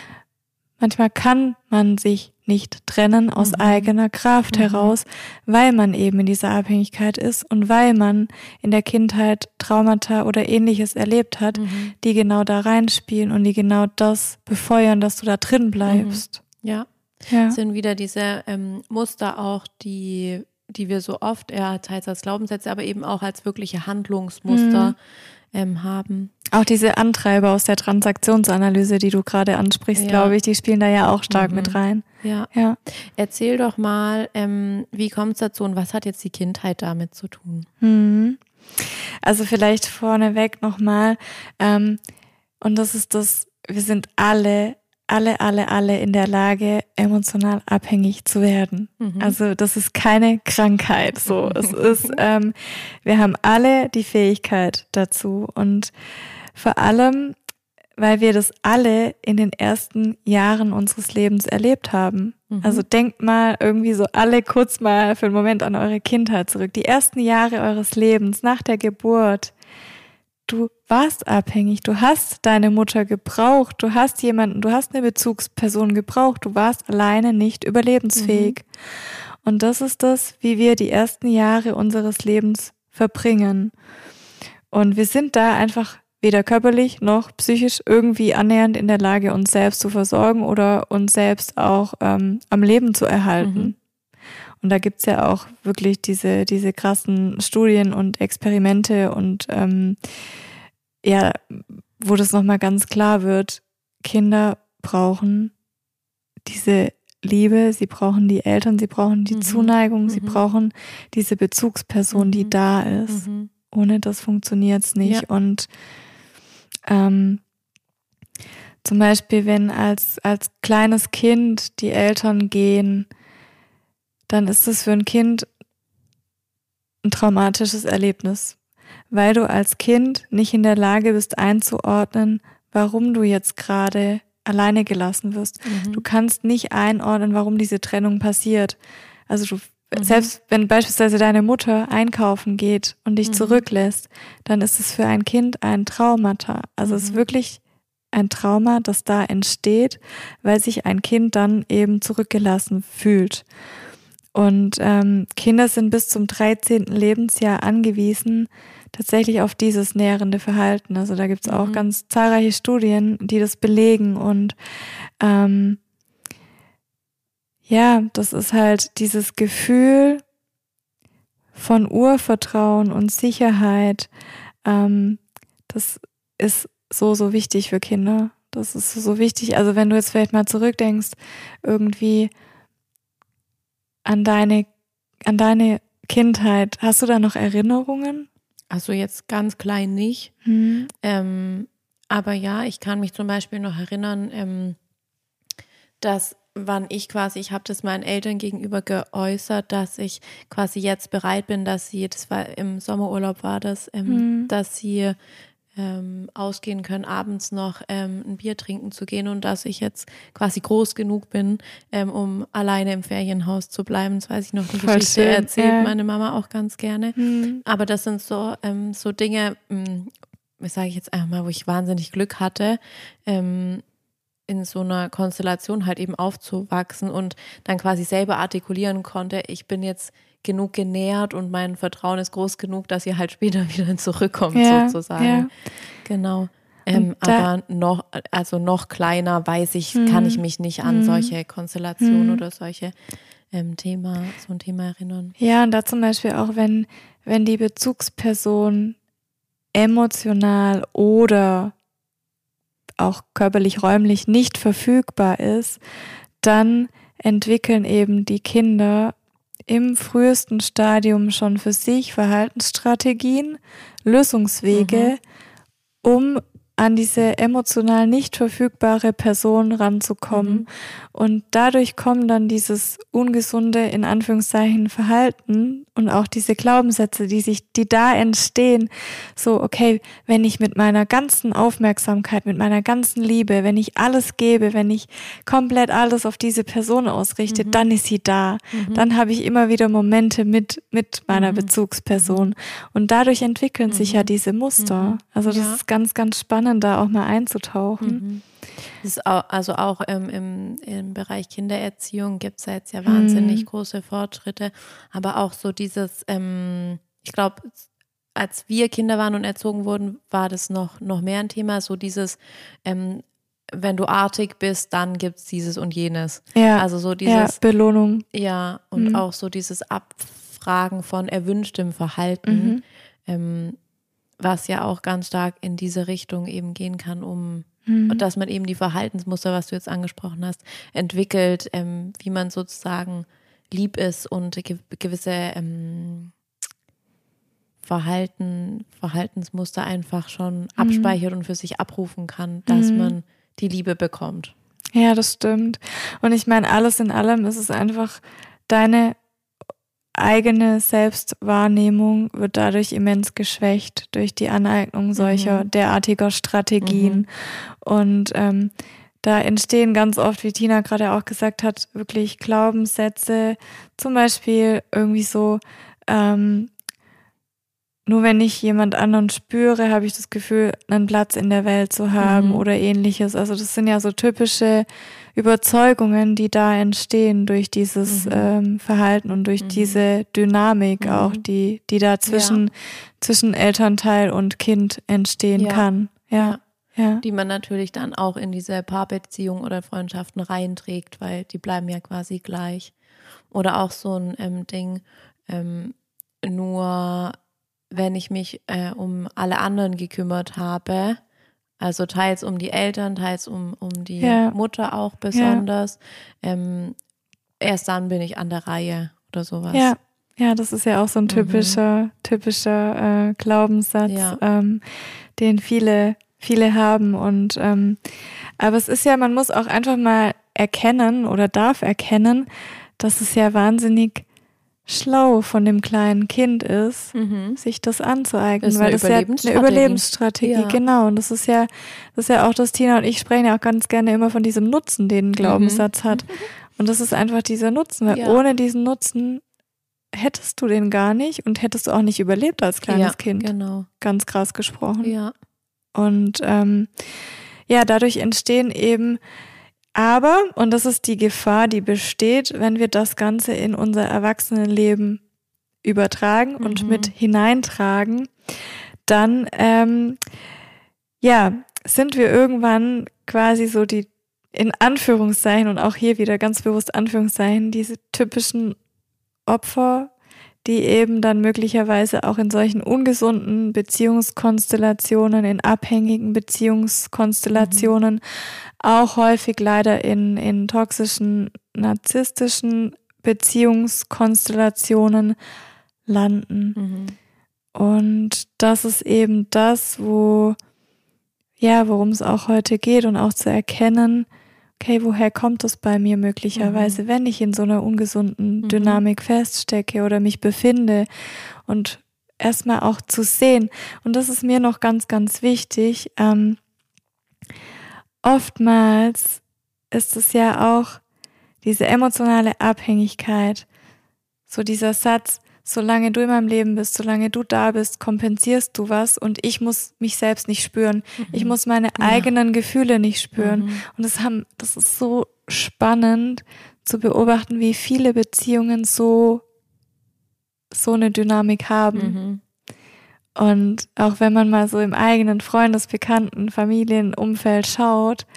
Manchmal kann man sich nicht trennen aus Mhm. eigener Kraft Mhm. heraus, weil man eben in dieser Abhängigkeit ist und weil man in der Kindheit Traumata oder ähnliches erlebt hat, Mhm. die genau da reinspielen und die genau das befeuern, dass du da drin bleibst. Ja. Ja. sind wieder diese ähm, Muster auch, die, die wir so oft eher teils als Glaubenssätze, aber eben auch als wirkliche Handlungsmuster Mhm. ähm, haben. Auch diese Antreiber aus der Transaktionsanalyse, die du gerade ansprichst, Ja. glaube ich, die spielen da ja auch stark Mhm. mit rein. Ja. Ja. Erzähl doch mal, ähm, wie kommt es dazu und was hat jetzt die Kindheit damit zu tun? Mhm. Also vielleicht vorneweg nochmal, ähm, und das ist das, wir sind alle, alle, alle, alle in der Lage, emotional abhängig zu werden. Mhm. Also das ist keine Krankheit. So, es ist, ähm, wir haben alle die Fähigkeit dazu und vor allem, weil wir das alle in den ersten Jahren unseres Lebens erlebt haben. Mhm. Also denkt mal irgendwie so alle kurz mal für einen Moment an eure Kindheit zurück. Die ersten Jahre eures Lebens nach der Geburt. Du warst abhängig, du hast deine Mutter gebraucht, du hast jemanden, du hast eine Bezugsperson gebraucht, du warst alleine nicht überlebensfähig. Und das ist das, wie wir die ersten Jahre unseres Lebens verbringen. Und wir sind da einfach weder körperlich noch psychisch irgendwie annähernd in der Lage, uns selbst zu versorgen oder uns selbst auch ähm, am Leben zu erhalten. Mhm. Und da gibt's ja auch wirklich diese, diese krassen Studien und Experimente und ähm, ja, wo das nochmal ganz klar wird, Kinder brauchen diese Liebe, sie brauchen die Eltern, sie brauchen die mhm. Zuneigung, mhm. sie brauchen diese Bezugsperson, die mhm. da ist. Mhm. Ohne das funktioniert's nicht. Ja. Und ähm, zum Beispiel, wenn als, als kleines Kind die Eltern gehen, dann ist es für ein Kind ein traumatisches Erlebnis, weil du als Kind nicht in der Lage bist einzuordnen, warum du jetzt gerade alleine gelassen wirst. Mhm. Du kannst nicht einordnen, warum diese Trennung passiert. Also du, mhm. selbst wenn beispielsweise deine Mutter einkaufen geht und dich mhm. zurücklässt, dann ist es für ein Kind ein Traumata. Also es ist mhm. wirklich ein Trauma, das da entsteht, weil sich ein Kind dann eben zurückgelassen fühlt. Und ähm, Kinder sind bis zum 13. Lebensjahr angewiesen, tatsächlich auf dieses nährende Verhalten. Also da gibt es auch mhm. ganz zahlreiche Studien, die das belegen. Und ähm, ja, das ist halt dieses Gefühl von Urvertrauen und Sicherheit. Ähm, das ist so, so wichtig für Kinder. Das ist so wichtig. Also wenn du jetzt vielleicht mal zurückdenkst, irgendwie an deine, an deine Kindheit, hast du da noch Erinnerungen? Also jetzt ganz klein nicht. Mhm. Ähm, aber ja, ich kann mich zum Beispiel noch erinnern, ähm, dass wann ich quasi, ich habe das meinen Eltern gegenüber geäußert, dass ich quasi jetzt bereit bin, dass sie, das war im Sommerurlaub war das, ähm, mhm. dass sie ähm, ausgehen können, abends noch ähm, ein Bier trinken zu gehen und dass ich jetzt quasi groß genug bin, ähm, um alleine im Ferienhaus zu bleiben. Das weiß ich noch, die Voll Geschichte schön. erzählt ja. meine Mama auch ganz gerne. Mhm. Aber das sind so, ähm, so Dinge, ähm, sage ich jetzt einfach mal, wo ich wahnsinnig Glück hatte, ähm, in so einer Konstellation halt eben aufzuwachsen und dann quasi selber artikulieren konnte, ich bin jetzt genug genährt und mein Vertrauen ist groß genug, dass ihr halt später wieder zurückkommt, ja, sozusagen. Ja. Genau. Ähm, aber noch, also noch kleiner weiß ich, mhm. kann ich mich nicht an mhm. solche Konstellationen mhm. oder solche ähm, Thema, so ein Thema erinnern. Ja, und da zum Beispiel auch, wenn, wenn die Bezugsperson emotional oder auch körperlich räumlich nicht verfügbar ist, dann entwickeln eben die Kinder im frühesten Stadium schon für sich Verhaltensstrategien, Lösungswege, mhm. um an diese emotional nicht verfügbare Person ranzukommen. Mhm. Und dadurch kommen dann dieses ungesunde, in Anführungszeichen, Verhalten und auch diese Glaubenssätze, die sich, die da entstehen. So, okay, wenn ich mit meiner ganzen Aufmerksamkeit, mit meiner ganzen Liebe, wenn ich alles gebe, wenn ich komplett alles auf diese Person ausrichte, mhm. dann ist sie da. Mhm. Dann habe ich immer wieder Momente mit, mit meiner mhm. Bezugsperson. Und dadurch entwickeln sich ja mhm. diese Muster. Mhm. Also das ja. ist ganz, ganz spannend spannend, da auch mal einzutauchen. Mhm. Auch, also auch ähm, im, im Bereich Kindererziehung gibt es ja jetzt ja wahnsinnig mhm. große Fortschritte, aber auch so dieses, ähm, ich glaube, als wir Kinder waren und erzogen wurden, war das noch, noch mehr ein Thema, so dieses, ähm, wenn du artig bist, dann gibt es dieses und jenes. Ja, also so dieses ja, Belohnung. Ja, und mhm. auch so dieses Abfragen von erwünschtem Verhalten. Mhm. Ähm, was ja auch ganz stark in diese Richtung eben gehen kann, um mhm. dass man eben die Verhaltensmuster, was du jetzt angesprochen hast, entwickelt, ähm, wie man sozusagen lieb ist und ge gewisse ähm, Verhalten, Verhaltensmuster einfach schon mhm. abspeichert und für sich abrufen kann, dass mhm. man die Liebe bekommt. Ja, das stimmt. Und ich meine, alles in allem ist es einfach deine eigene Selbstwahrnehmung wird dadurch immens geschwächt durch die Aneignung solcher mhm. derartiger Strategien. Mhm. Und ähm, da entstehen ganz oft, wie Tina gerade auch gesagt hat, wirklich Glaubenssätze, zum Beispiel irgendwie so, ähm, nur wenn ich jemand anderen spüre, habe ich das Gefühl, einen Platz in der Welt zu haben Mhm. oder ähnliches. Also das sind ja so typische Überzeugungen, die da entstehen durch dieses Mhm. ähm, Verhalten und durch Mhm. diese Dynamik Mhm. auch, die, die da zwischen, zwischen Elternteil und Kind entstehen Ja. kann. Ja, ja. Die man natürlich dann auch in diese Paarbeziehungen oder Freundschaften reinträgt, weil die bleiben ja quasi gleich. Oder auch so ein ähm, Ding, ähm, nur wenn ich mich äh, um alle anderen gekümmert habe, also teils um die Eltern, teils um, um die Ja. Mutter auch besonders, ähm, erst dann bin ich an der Reihe oder sowas. Ja, ja, das ist ja auch so ein typischer, typischer äh, Glaubenssatz, Ja. ähm, den viele, viele haben. Und ähm, aber es ist ja, man muss auch einfach mal erkennen oder darf erkennen, dass es ja wahnsinnig schlau von dem kleinen Kind ist, Mhm. sich das anzueignen, Das ist weil das ja eine Überlebensstrategie. Ja. genau. Und das ist ja, das ist ja auch das Tina und ich sprechen ja auch ganz gerne immer von diesem Nutzen, den ein Glaubenssatz hat. Und das ist einfach dieser Nutzen, weil Ja. ohne diesen Nutzen hättest du den gar nicht und hättest du auch nicht überlebt als kleines ja, Kind. Genau. Ganz krass gesprochen. Ja. Und ähm, ja, dadurch entstehen eben aber, und das ist die Gefahr, die besteht, wenn wir das Ganze in unser Erwachsenenleben übertragen und Mhm. mit hineintragen, dann ähm, ja, sind wir irgendwann quasi so die in Anführungszeichen und auch hier wieder ganz bewusst Anführungszeichen, diese typischen Opfer, die eben dann möglicherweise auch in solchen ungesunden Beziehungskonstellationen, in abhängigen Beziehungskonstellationen, auch häufig leider in, in toxischen, narzisstischen Beziehungskonstellationen landen. Mhm. Und das ist eben das, wo, ja, worum es auch heute geht und auch zu erkennen, okay, woher kommt das bei mir möglicherweise, wenn ich in so einer ungesunden Mhm. Dynamik feststecke oder mich befinde und erstmal auch zu sehen. Und das ist mir noch ganz, ganz wichtig. Ähm, oftmals ist es ja auch diese emotionale Abhängigkeit, so dieser Satz, solange du in meinem Leben bist, solange du da bist, kompensierst du was und ich muss mich selbst nicht spüren. Ich muss meine eigenen Gefühle nicht spüren. Mhm. Und das haben, das ist so spannend zu beobachten, wie viele Beziehungen so, so eine Dynamik haben. Mhm. Und auch wenn man mal so im eigenen Freundes-, Bekannten-, Familienumfeld schaut,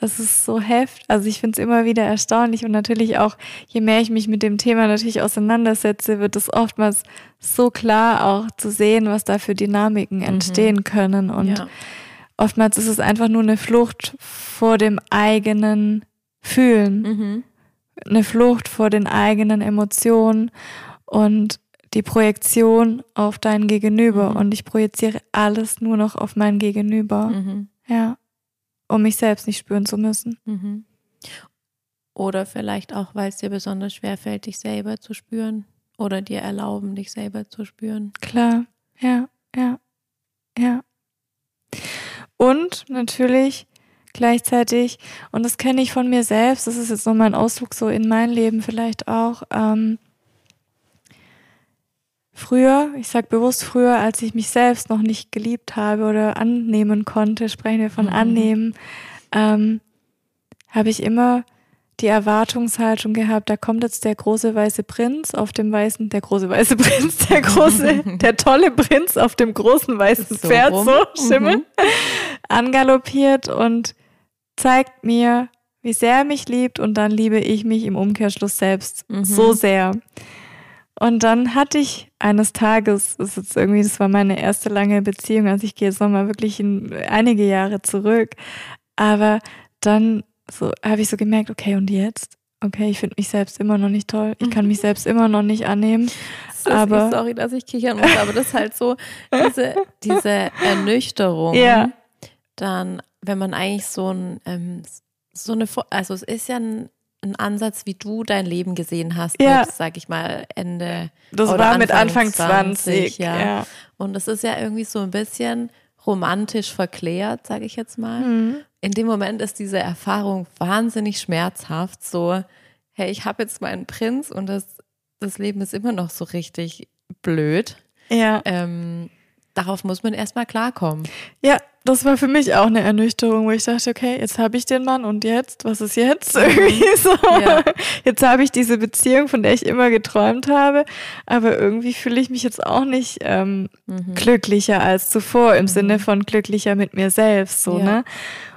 das ist so heftig. Also ich finde es immer wieder erstaunlich und natürlich auch, je mehr ich mich mit dem Thema natürlich auseinandersetze, wird es oftmals so klar auch zu sehen, was da für Dynamiken entstehen können. Und ja. oftmals ist es einfach nur eine Flucht vor dem eigenen Fühlen, Mhm. eine Flucht vor den eigenen Emotionen und die Projektion auf dein Gegenüber. Mhm. Und ich projiziere alles nur noch auf mein Gegenüber. Mhm. Ja. Um mich selbst nicht spüren zu müssen. Mhm. Oder vielleicht auch, weil es dir besonders schwer fällt, dich selber zu spüren. Oder dir erlauben, dich selber zu spüren. Klar. Ja, ja, ja. Und natürlich gleichzeitig, und das kenne ich von mir selbst, das ist jetzt nochmal ein Ausflug so in mein Leben vielleicht auch, ähm, früher, ich sage bewusst früher, als ich mich selbst noch nicht geliebt habe oder annehmen konnte, sprechen wir von Mhm. annehmen, ähm, habe ich immer die Erwartungshaltung gehabt, da kommt jetzt der große weiße Prinz auf dem weißen, der große weiße Prinz, der große, der tolle Prinz auf dem großen weißen So Pferd, rum. so Schimmel, Mhm. angaloppiert und zeigt mir, wie sehr er mich liebt und dann liebe ich mich im Umkehrschluss selbst Mhm. so sehr. Und dann hatte ich eines Tages, das ist jetzt irgendwie, das war meine erste lange Beziehung, also ich gehe jetzt nochmal wirklich in einige Jahre zurück, aber dann so habe ich so gemerkt, okay, und jetzt? Okay, ich finde mich selbst immer noch nicht toll. Ich kann mich selbst immer noch nicht annehmen. Aber- sorry, dass ich kichern muss, aber das ist halt so, diese, diese Ernüchterung. Ja. Dann, wenn man eigentlich so ein, ähm, so eine, also es ist ja ein, ein Ansatz, wie du dein Leben gesehen hast, Ja. mit, sag ich mal, Ende Das oder war mit Anfang Anfang 20. 20, ja. ja. Und das ist ja irgendwie so ein bisschen romantisch verklärt, sage ich jetzt mal. Mhm. In dem Moment ist diese Erfahrung wahnsinnig schmerzhaft. So, hey, ich habe jetzt meinen Prinz und das, das Leben ist immer noch so richtig blöd. Ja. Ähm, darauf muss man erstmal klarkommen. Ja, das war für mich auch eine Ernüchterung, wo ich dachte, okay, jetzt habe ich den Mann und jetzt, was ist jetzt? Irgendwie so. Ja. Jetzt habe ich diese Beziehung, von der ich immer geträumt habe, aber irgendwie fühle ich mich jetzt auch nicht ähm, Mhm. glücklicher als zuvor, im Sinne von glücklicher mit mir selbst, so, Ja. ne?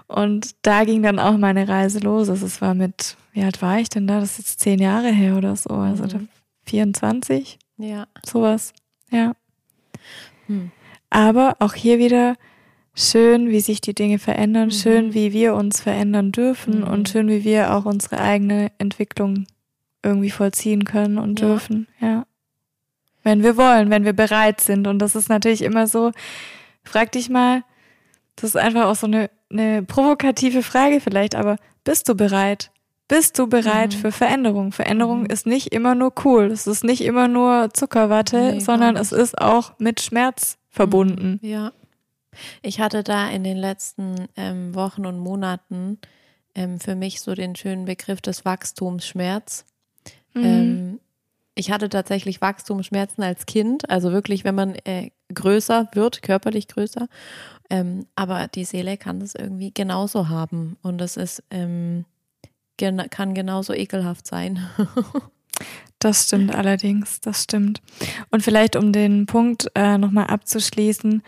Und da ging dann auch meine Reise los. Also es war mit, wie alt war ich denn da? Das ist jetzt zehn Jahre her oder so, also Mhm. da 24, Ja. sowas, ja. Hm. Aber auch hier wieder schön, wie sich die Dinge verändern, Mhm. schön, wie wir uns verändern dürfen Mhm. und schön, wie wir auch unsere eigene Entwicklung irgendwie vollziehen können und Ja. dürfen, ja. Wenn wir wollen, wenn wir bereit sind. Und das ist natürlich immer so, frag dich mal, das ist einfach auch so eine, eine provokative Frage vielleicht, aber bist du bereit? Bist du bereit Mhm. für Veränderung? Veränderung Mhm. ist nicht immer nur cool. Es ist nicht immer nur Zuckerwatte, Nee, sondern es ist auch mit Schmerz verbunden. Ja. Ich hatte da in den letzten ähm, Wochen und Monaten ähm, für mich so den schönen Begriff des Wachstumsschmerz. Mhm. Ähm, ich hatte tatsächlich Wachstumsschmerzen als Kind, also wirklich, wenn man äh, größer wird, körperlich größer. Ähm, aber die Seele kann das irgendwie genauso haben und das ist ähm, gena kann genauso ekelhaft sein. Das stimmt allerdings, das stimmt. Und vielleicht um den Punkt äh, nochmal abzuschließen,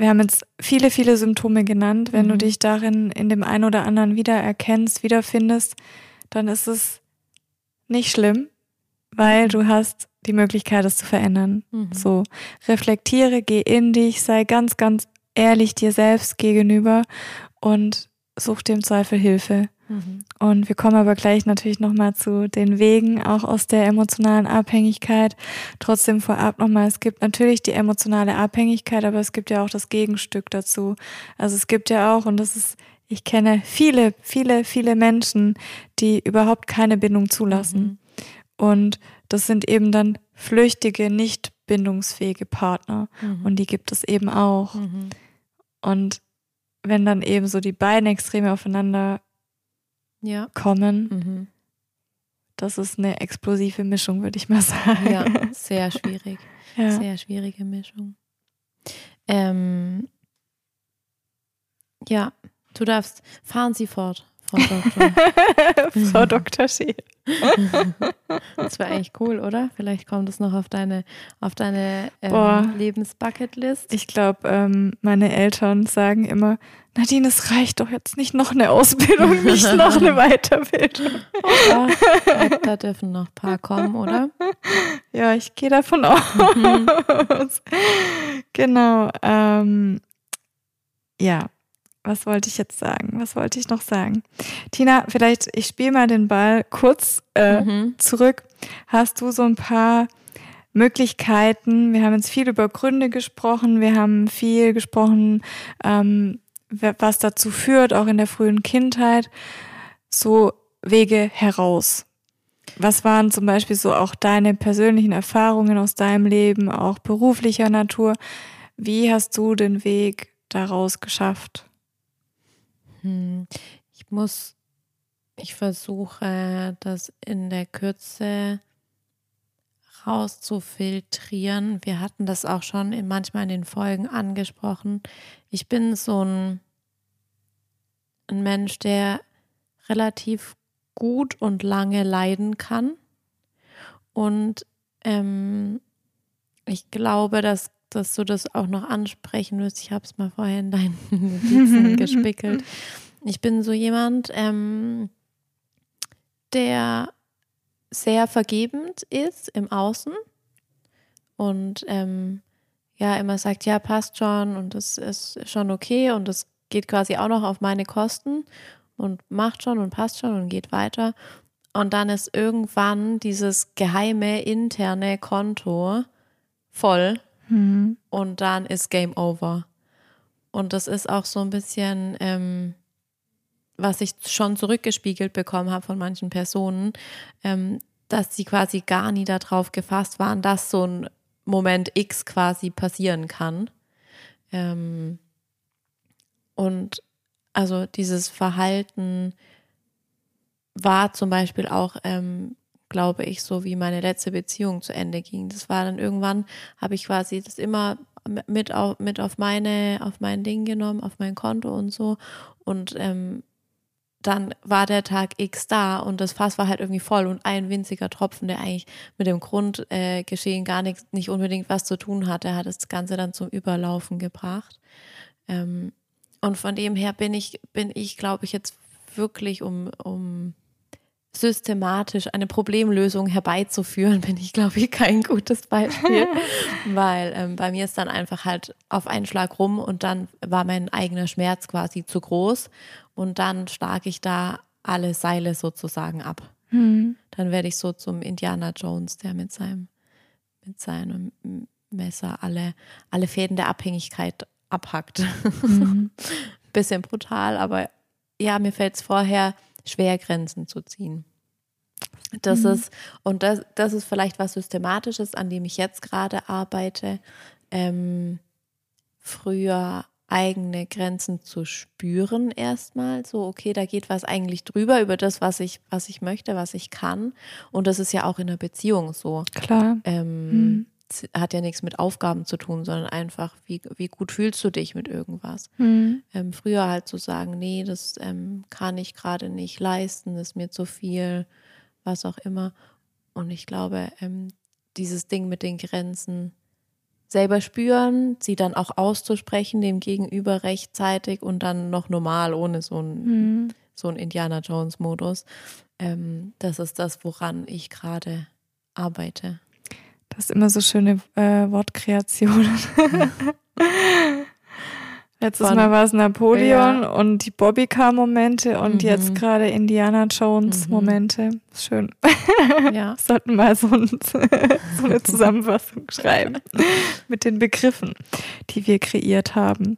wir haben jetzt viele, viele Symptome genannt. Wenn du Mhm. dich darin in dem einen oder anderen wiedererkennst, wiederfindest, dann ist es nicht schlimm, weil du hast die Möglichkeit, es zu verändern. Mhm. So, reflektiere, geh in dich, sei ganz, ganz ehrlich dir selbst gegenüber und such dem Zweifel Hilfe. Mhm. Und wir kommen aber gleich natürlich nochmal zu den Wegen, auch aus der emotionalen Abhängigkeit. Trotzdem vorab nochmal, es gibt natürlich die emotionale Abhängigkeit, aber es gibt ja auch das Gegenstück dazu. Also es gibt ja auch, und das ist, ich kenne viele, viele, viele Menschen, die überhaupt keine Bindung zulassen. Und das sind eben dann flüchtige, nicht bindungsfähige Partner. Mhm. Und die gibt es eben auch. Mhm. Und wenn dann eben so die beiden Extreme aufeinander Ja. kommen, Mhm. Das ist eine explosive Mischung, würde ich mal sagen. Ja, sehr schwierig. Ja. Sehr schwierige Mischung. Ähm, ja, du darfst, fahren Sie fort, Frau Doktor. Frau Dr. Scheel. Das wäre eigentlich cool, oder? Vielleicht kommt es noch auf deine, auf deine ähm, Lebensbucketlist. Ich glaube, ähm, meine Eltern sagen immer, Nadine, es reicht doch jetzt nicht noch eine Ausbildung, nicht noch eine Weiterbildung. Ja, da, dürfen noch ein paar kommen, oder? Ja, ich gehe davon aus. Genau. Ähm, ja, was wollte ich jetzt sagen? Was wollte ich noch sagen? Tina, vielleicht, ich spiele mal den Ball kurz äh, Mhm. zurück. Hast du so ein paar Möglichkeiten? Wir haben jetzt viel über Gründe gesprochen. Wir haben viel gesprochen, ähm, was dazu führt, auch in der frühen Kindheit. So Wege heraus. Was waren zum Beispiel so auch deine persönlichen Erfahrungen aus deinem Leben, auch beruflicher Natur? Wie hast du den Weg daraus geschafft? Hm, Ich muss, ich versuche, das in der Kürze rauszufiltrieren. Wir hatten das auch schon in, manchmal in den Folgen angesprochen. Ich bin so ein, ein Mensch, der relativ gut und lange leiden kann. Und ähm, ich glaube, dass, dass du das auch noch ansprechen wirst. Ich habe es mal vorher in deinen Notizen gespickelt. Ich bin so jemand, ähm, der sehr vergebend ist im Außen und ähm, ja immer sagt, ja, passt schon und das ist schon okay und das geht quasi auch noch auf meine Kosten und macht schon und passt schon und geht weiter. Und dann ist irgendwann dieses geheime interne Konto voll Hm. und dann ist Game Over. Und das ist auch so ein bisschen, ähm, was ich schon zurückgespiegelt bekommen habe von manchen Personen, ähm, dass sie quasi gar nie darauf gefasst waren, dass so ein Moment X quasi passieren kann. Ähm, und also dieses Verhalten war zum Beispiel auch ähm, glaube ich, so wie meine letzte Beziehung zu Ende ging. Das war dann irgendwann, habe ich quasi das immer mit auf, mit auf meine, auf mein Ding genommen, auf mein Konto und so. Und ähm, dann war der Tag X da und das Fass war halt irgendwie voll und ein winziger Tropfen, der eigentlich mit dem Grundgeschehen äh, gar nichts, nicht unbedingt was zu tun hatte, hat das Ganze dann zum Überlaufen gebracht. Ähm, und von dem her bin ich, bin ich, glaube ich, jetzt wirklich um, um systematisch eine Problemlösung herbeizuführen, bin ich, glaube ich, kein gutes Beispiel, weil ähm, bei mir ist dann einfach halt auf einen Schlag rum und dann war mein eigener Schmerz quasi zu groß und dann schlage ich da alle Seile sozusagen ab. Mhm. Dann werde ich so zum Indiana Jones, der mit seinem, mit seinem Messer alle, alle Fäden der Abhängigkeit abhackt. Mhm. Bisschen brutal, aber ja, mir fällt es vorher schwer, Grenzen zu ziehen. Das mhm. ist, und das, das ist vielleicht was Systematisches, an dem ich jetzt gerade arbeite, ähm, früher eigene Grenzen zu spüren erstmal. So, okay, da geht was eigentlich drüber über das, was ich, was ich möchte, was ich kann. Und das ist ja auch in einer Beziehung so. Klar. Ähm, mhm hat ja nichts mit Aufgaben zu tun, sondern einfach, wie, wie gut fühlst du dich mit irgendwas. Mhm. Ähm, früher halt zu sagen, nee, das ähm, kann ich gerade nicht leisten, das ist mir zu viel, was auch immer. Und ich glaube, ähm, dieses Ding mit den Grenzen selber spüren, sie dann auch auszusprechen, dem Gegenüber rechtzeitig und dann noch normal, ohne so ein, mhm. so ein Indiana Jones-Modus. Ähm, das ist das, woran ich gerade arbeite. Das ist immer so schöne äh, Wortkreationen. Letztes Von, Mal war es Napoleon ja. und die Bobbycar-Momente und mhm. jetzt gerade Indiana Jones-Momente. Mhm. Schön. Ja. Sollten mal so, ein, so eine Zusammenfassung schreiben mit den Begriffen, die wir kreiert haben.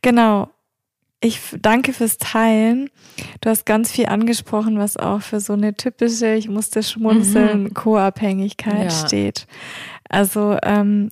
Genau. Ich danke fürs Teilen. Du hast ganz viel angesprochen, was auch für so eine typische, ich musste schmunzeln, mhm. Co-Abhängigkeit ja. steht. Also ähm,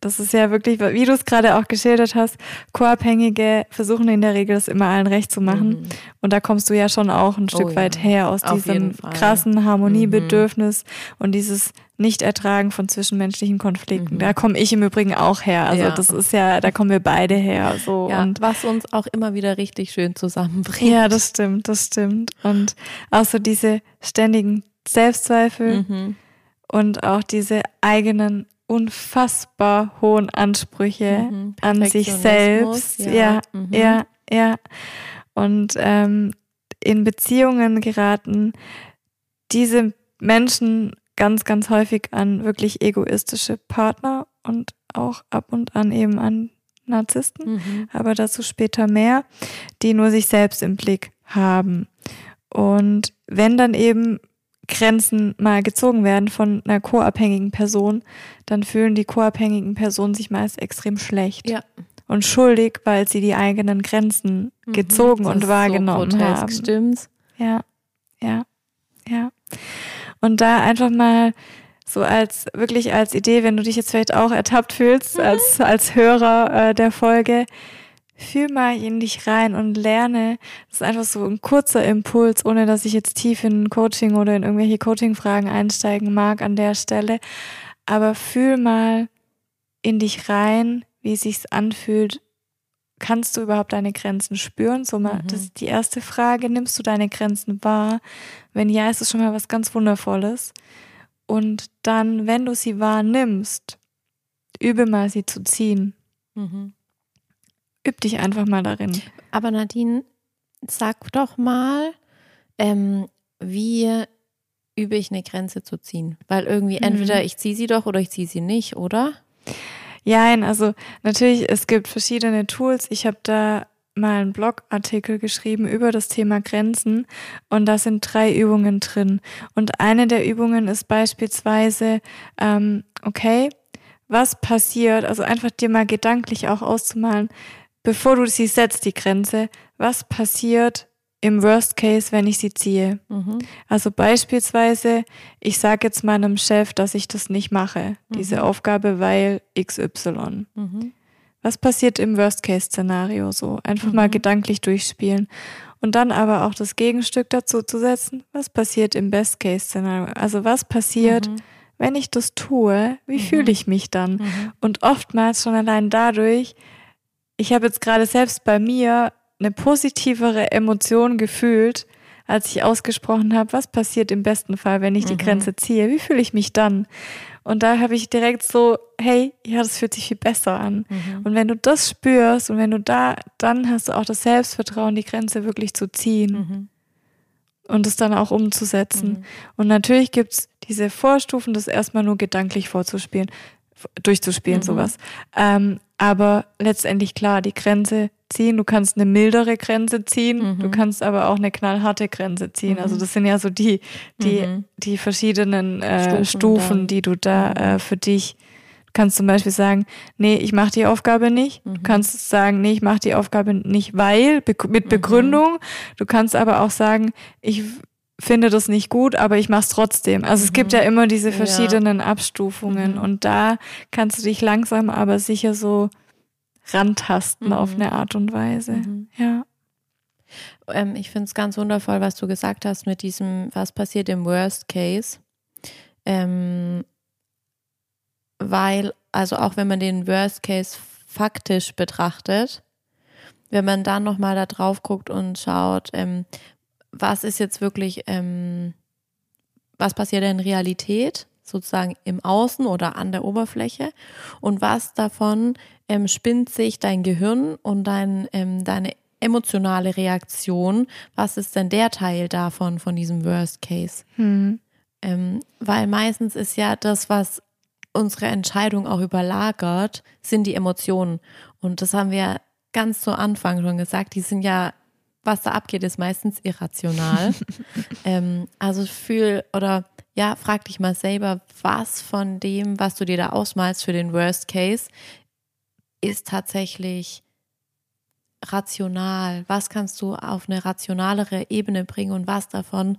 das ist ja wirklich, wie du es gerade auch geschildert hast, Co-Abhängige versuchen in der Regel das immer allen recht zu machen. Mhm. Und da kommst du ja schon auch ein Stück oh, weit her aus Auf diesem krassen Harmoniebedürfnis mhm. und dieses Nicht-Ertragen von zwischenmenschlichen Konflikten. Mhm. Da komme ich im Übrigen auch her. Also ja. das ist ja, da kommen wir beide her. So. Ja, und was uns auch immer wieder richtig schön zusammenbringt. Ja, das stimmt, das stimmt. Und auch so diese ständigen Selbstzweifel mhm. und auch diese eigenen unfassbar hohen Ansprüche mhm. an sich selbst. Ja, ja, mhm. ja, ja. Und ähm, in Beziehungen geraten diese Menschen ganz, ganz häufig an wirklich egoistische Partner und auch ab und an eben an Narzissten, mhm. aber dazu später mehr, die nur sich selbst im Blick haben. Und wenn dann eben Grenzen mal gezogen werden von einer co-abhängigen Person, dann fühlen die co-abhängigen Personen sich meist extrem schlecht. Ja. Und schuldig, weil sie die eigenen Grenzen mhm, gezogen und wahrgenommen so haben. Stimmt's? Ja, ja, ja. Und da einfach mal so als wirklich als Idee, wenn du dich jetzt vielleicht auch ertappt fühlst, mhm. als, als Hörer äh, der Folge, Fühl mal in dich rein und lerne. Das ist einfach so ein kurzer Impuls, ohne dass ich jetzt tief in Coaching oder in irgendwelche Coaching-Fragen einsteigen mag an der Stelle. Aber fühl mal in dich rein, wie es sich anfühlt. Kannst du überhaupt deine Grenzen spüren? So mal, mhm. das ist die erste Frage. Nimmst du deine Grenzen wahr? Wenn ja, ist es schon mal was ganz Wundervolles. Und dann, wenn du sie wahrnimmst, übe mal sie zu ziehen. Mhm. Üb dich einfach mal darin. Aber Nadine, sag doch mal, ähm, wie übe ich eine Grenze zu ziehen? Weil irgendwie mhm. entweder ich ziehe sie doch oder ich ziehe sie nicht, oder? Ja, also natürlich, es gibt verschiedene Tools. Ich habe da mal einen Blogartikel geschrieben über das Thema Grenzen und da sind drei Übungen drin. Und eine der Übungen ist beispielsweise, ähm, okay, was passiert, also einfach dir mal gedanklich auch auszumalen, bevor du sie setzt, die Grenze, was passiert im Worst Case, wenn ich sie ziehe? Mhm. Also beispielsweise, ich sage jetzt meinem Chef, dass ich das nicht mache, mhm. diese Aufgabe, weil XY. Mhm. Was passiert im Worst Case-Szenario so? Einfach mal mhm. gedanklich durchspielen. Und dann aber auch das Gegenstück dazu zu setzen, was passiert im Best-Case-Szenario? Also was passiert, mhm. wenn ich das tue, wie mhm. fühle ich mich dann? Und oftmals schon allein dadurch, ich habe jetzt gerade selbst bei mir eine positivere Emotion gefühlt, als ich ausgesprochen habe, was passiert im besten Fall, wenn ich die mhm. Grenze ziehe? Wie fühle ich mich dann? Und da habe ich direkt so, hey, ja, das fühlt sich viel besser an. Mhm. Und wenn du das spürst und wenn du da, dann hast du auch das Selbstvertrauen, die Grenze wirklich zu ziehen mhm. und es dann auch umzusetzen. Mhm. Und natürlich gibt es diese Vorstufen, das erstmal nur gedanklich vorzuspielen, durchzuspielen, mhm. sowas. Ähm, aber letztendlich klar, die Grenze ziehen. Du kannst eine mildere Grenze ziehen, mhm. du kannst aber auch eine knallharte Grenze ziehen. Also mhm. Also das sind ja so die, die, mhm. die verschiedenen äh, Stufen, Stufen die du da mhm. äh, für dich Du kannst zum Beispiel sagen, nee, ich mache die Aufgabe nicht. Du mhm. kannst sagen, nee, ich mache die Aufgabe nicht, weil, mit mhm. Begründung. Du kannst aber auch sagen, ich finde das nicht gut, aber ich mache es trotzdem. Also es gibt ja immer diese verschiedenen ja. Abstufungen und da kannst du dich langsam aber sicher so rantasten mhm. auf eine Art und Weise. Mhm. Ja. Ähm, ich finde es ganz wundervoll, was du gesagt hast mit diesem, was passiert im Worst Case. Ähm, weil, also auch wenn man den Worst Case faktisch betrachtet, wenn man dann nochmal da drauf guckt und schaut, ähm, was ist jetzt wirklich, ähm, was passiert in Realität, sozusagen im Außen oder an der Oberfläche und was davon ähm, spinnt sich dein Gehirn und dein, ähm, deine emotionale Reaktion. Was ist denn der Teil davon, von diesem Worst Case? Hm. Ähm, weil meistens ist ja das, was unsere Entscheidung auch überlagert, sind die Emotionen. Und das haben wir ganz zu Anfang schon gesagt, die sind ja, was da abgeht, ist meistens irrational. ähm, also fühl oder ja, frag dich mal selber, was von dem, was du dir da ausmalst für den Worst Case, ist tatsächlich rational? Was kannst du auf eine rationalere Ebene bringen und was davon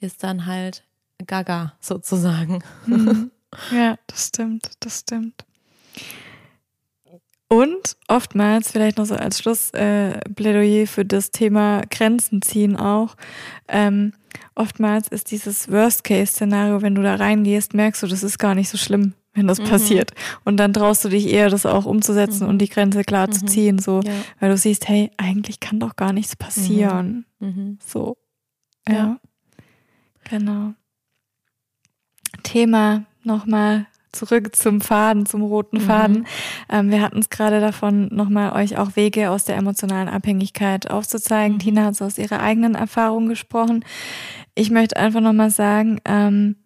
ist dann halt gaga sozusagen? Mhm. Ja, das stimmt, das stimmt. Und oftmals, vielleicht noch so als Schlussplädoyer äh, für das Thema Grenzen ziehen auch, ähm, oftmals ist dieses Worst-Case-Szenario, wenn du da reingehst, merkst du, das ist gar nicht so schlimm wenn das mhm. passiert. Und dann traust du dich eher, das auch umzusetzen mhm. und die Grenze klar mhm. zu ziehen, so, ja. weil du siehst, hey, eigentlich kann doch gar nichts passieren. Mhm. Mhm. So. Ja. ja. Genau. Thema nochmal zurück zum Faden, zum roten Faden. Mhm. Ähm, wir hatten es gerade davon, nochmal euch auch Wege aus der emotionalen Abhängigkeit aufzuzeigen. Mhm. Tina hat so aus ihrer eigenen Erfahrung gesprochen. Ich möchte einfach nochmal sagen, ähm,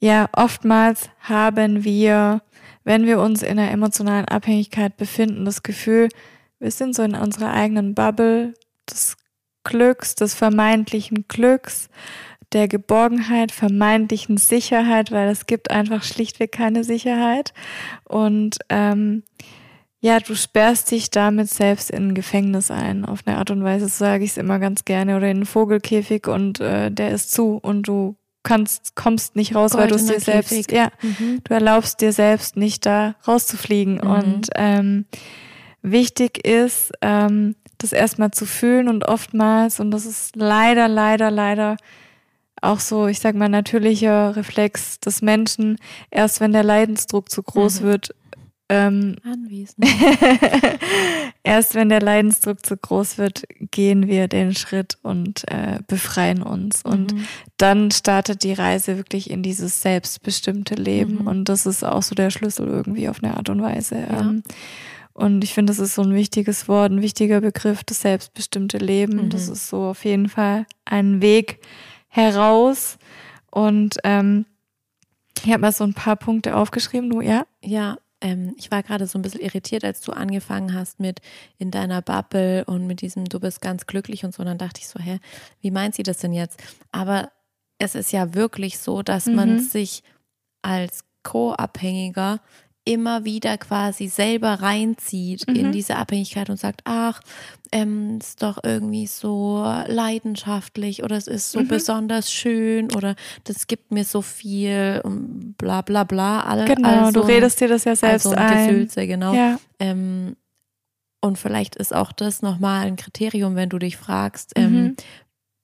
ja, oftmals haben wir, wenn wir uns in einer emotionalen Abhängigkeit befinden, das Gefühl, wir sind so in unserer eigenen Bubble des Glücks, des vermeintlichen Glücks, der Geborgenheit, vermeintlichen Sicherheit, weil es gibt einfach schlichtweg keine Sicherheit. Und ähm, ja, du sperrst dich damit selbst in ein Gefängnis ein. Auf eine Art und Weise sage ich es immer ganz gerne. Oder in einen Vogelkäfig und äh, der ist zu und du kannst, kommst nicht raus, Goldener weil du es dir selbst, Käfig. ja, mhm. du erlaubst dir selbst nicht da rauszufliegen. Mhm. Und ähm, wichtig ist, ähm, das erstmal zu fühlen und oftmals, und das ist leider, leider, leider auch so, ich sag mal, natürlicher Reflex des Menschen, erst wenn der Leidensdruck zu groß mhm. wird, ähm, Anwesend. erst wenn der Leidensdruck zu groß wird, gehen wir den Schritt und äh, befreien uns. Mhm. Und dann startet die Reise wirklich in dieses selbstbestimmte Leben. Mhm. Und das ist auch so der Schlüssel irgendwie auf eine Art und Weise. Ja. Ähm, und ich finde, das ist so ein wichtiges Wort, ein wichtiger Begriff, das selbstbestimmte Leben. Mhm. Das ist so auf jeden Fall ein Weg heraus. Und ähm, ich habe mal so ein paar Punkte aufgeschrieben, du, ja? Ja, ähm, ich war gerade so ein bisschen irritiert, als du angefangen hast mit in deiner Bubble und mit diesem, du bist ganz glücklich und so. Und dann dachte ich so, hä, wie meint sie das denn jetzt? Aber es ist ja wirklich so, dass mhm. man sich als Co-Abhängiger immer wieder quasi selber reinzieht mhm. in diese Abhängigkeit und sagt, ach, ähm, ist doch irgendwie so leidenschaftlich oder es ist so mhm. besonders schön oder das gibt mir so viel und bla bla bla. All, genau, also, du redest dir das ja selbst also ein. Gefülse, genau. Ja. Ähm, und vielleicht ist auch das nochmal ein Kriterium, wenn du dich fragst, ähm, mhm. ähm,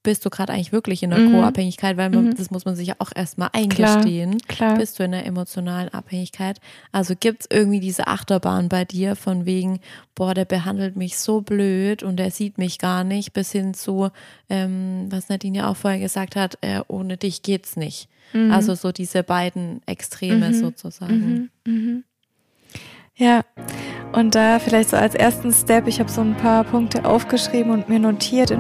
bist du gerade eigentlich wirklich in der mhm. Co-Abhängigkeit, weil man, mhm. das muss man sich ja auch erstmal eingestehen. Klar, klar. Bist du in der emotionalen Abhängigkeit? Also gibt es irgendwie diese Achterbahn bei dir von wegen, boah, der behandelt mich so blöd und der sieht mich gar nicht, bis hin zu, ähm, was Nadine ja auch vorher gesagt hat, äh, ohne dich geht's nicht. Mhm. Also so diese beiden Extreme mhm. sozusagen. Mhm. Mhm. Ja, und da vielleicht so als ersten Step, ich habe so ein paar Punkte aufgeschrieben und mir notiert.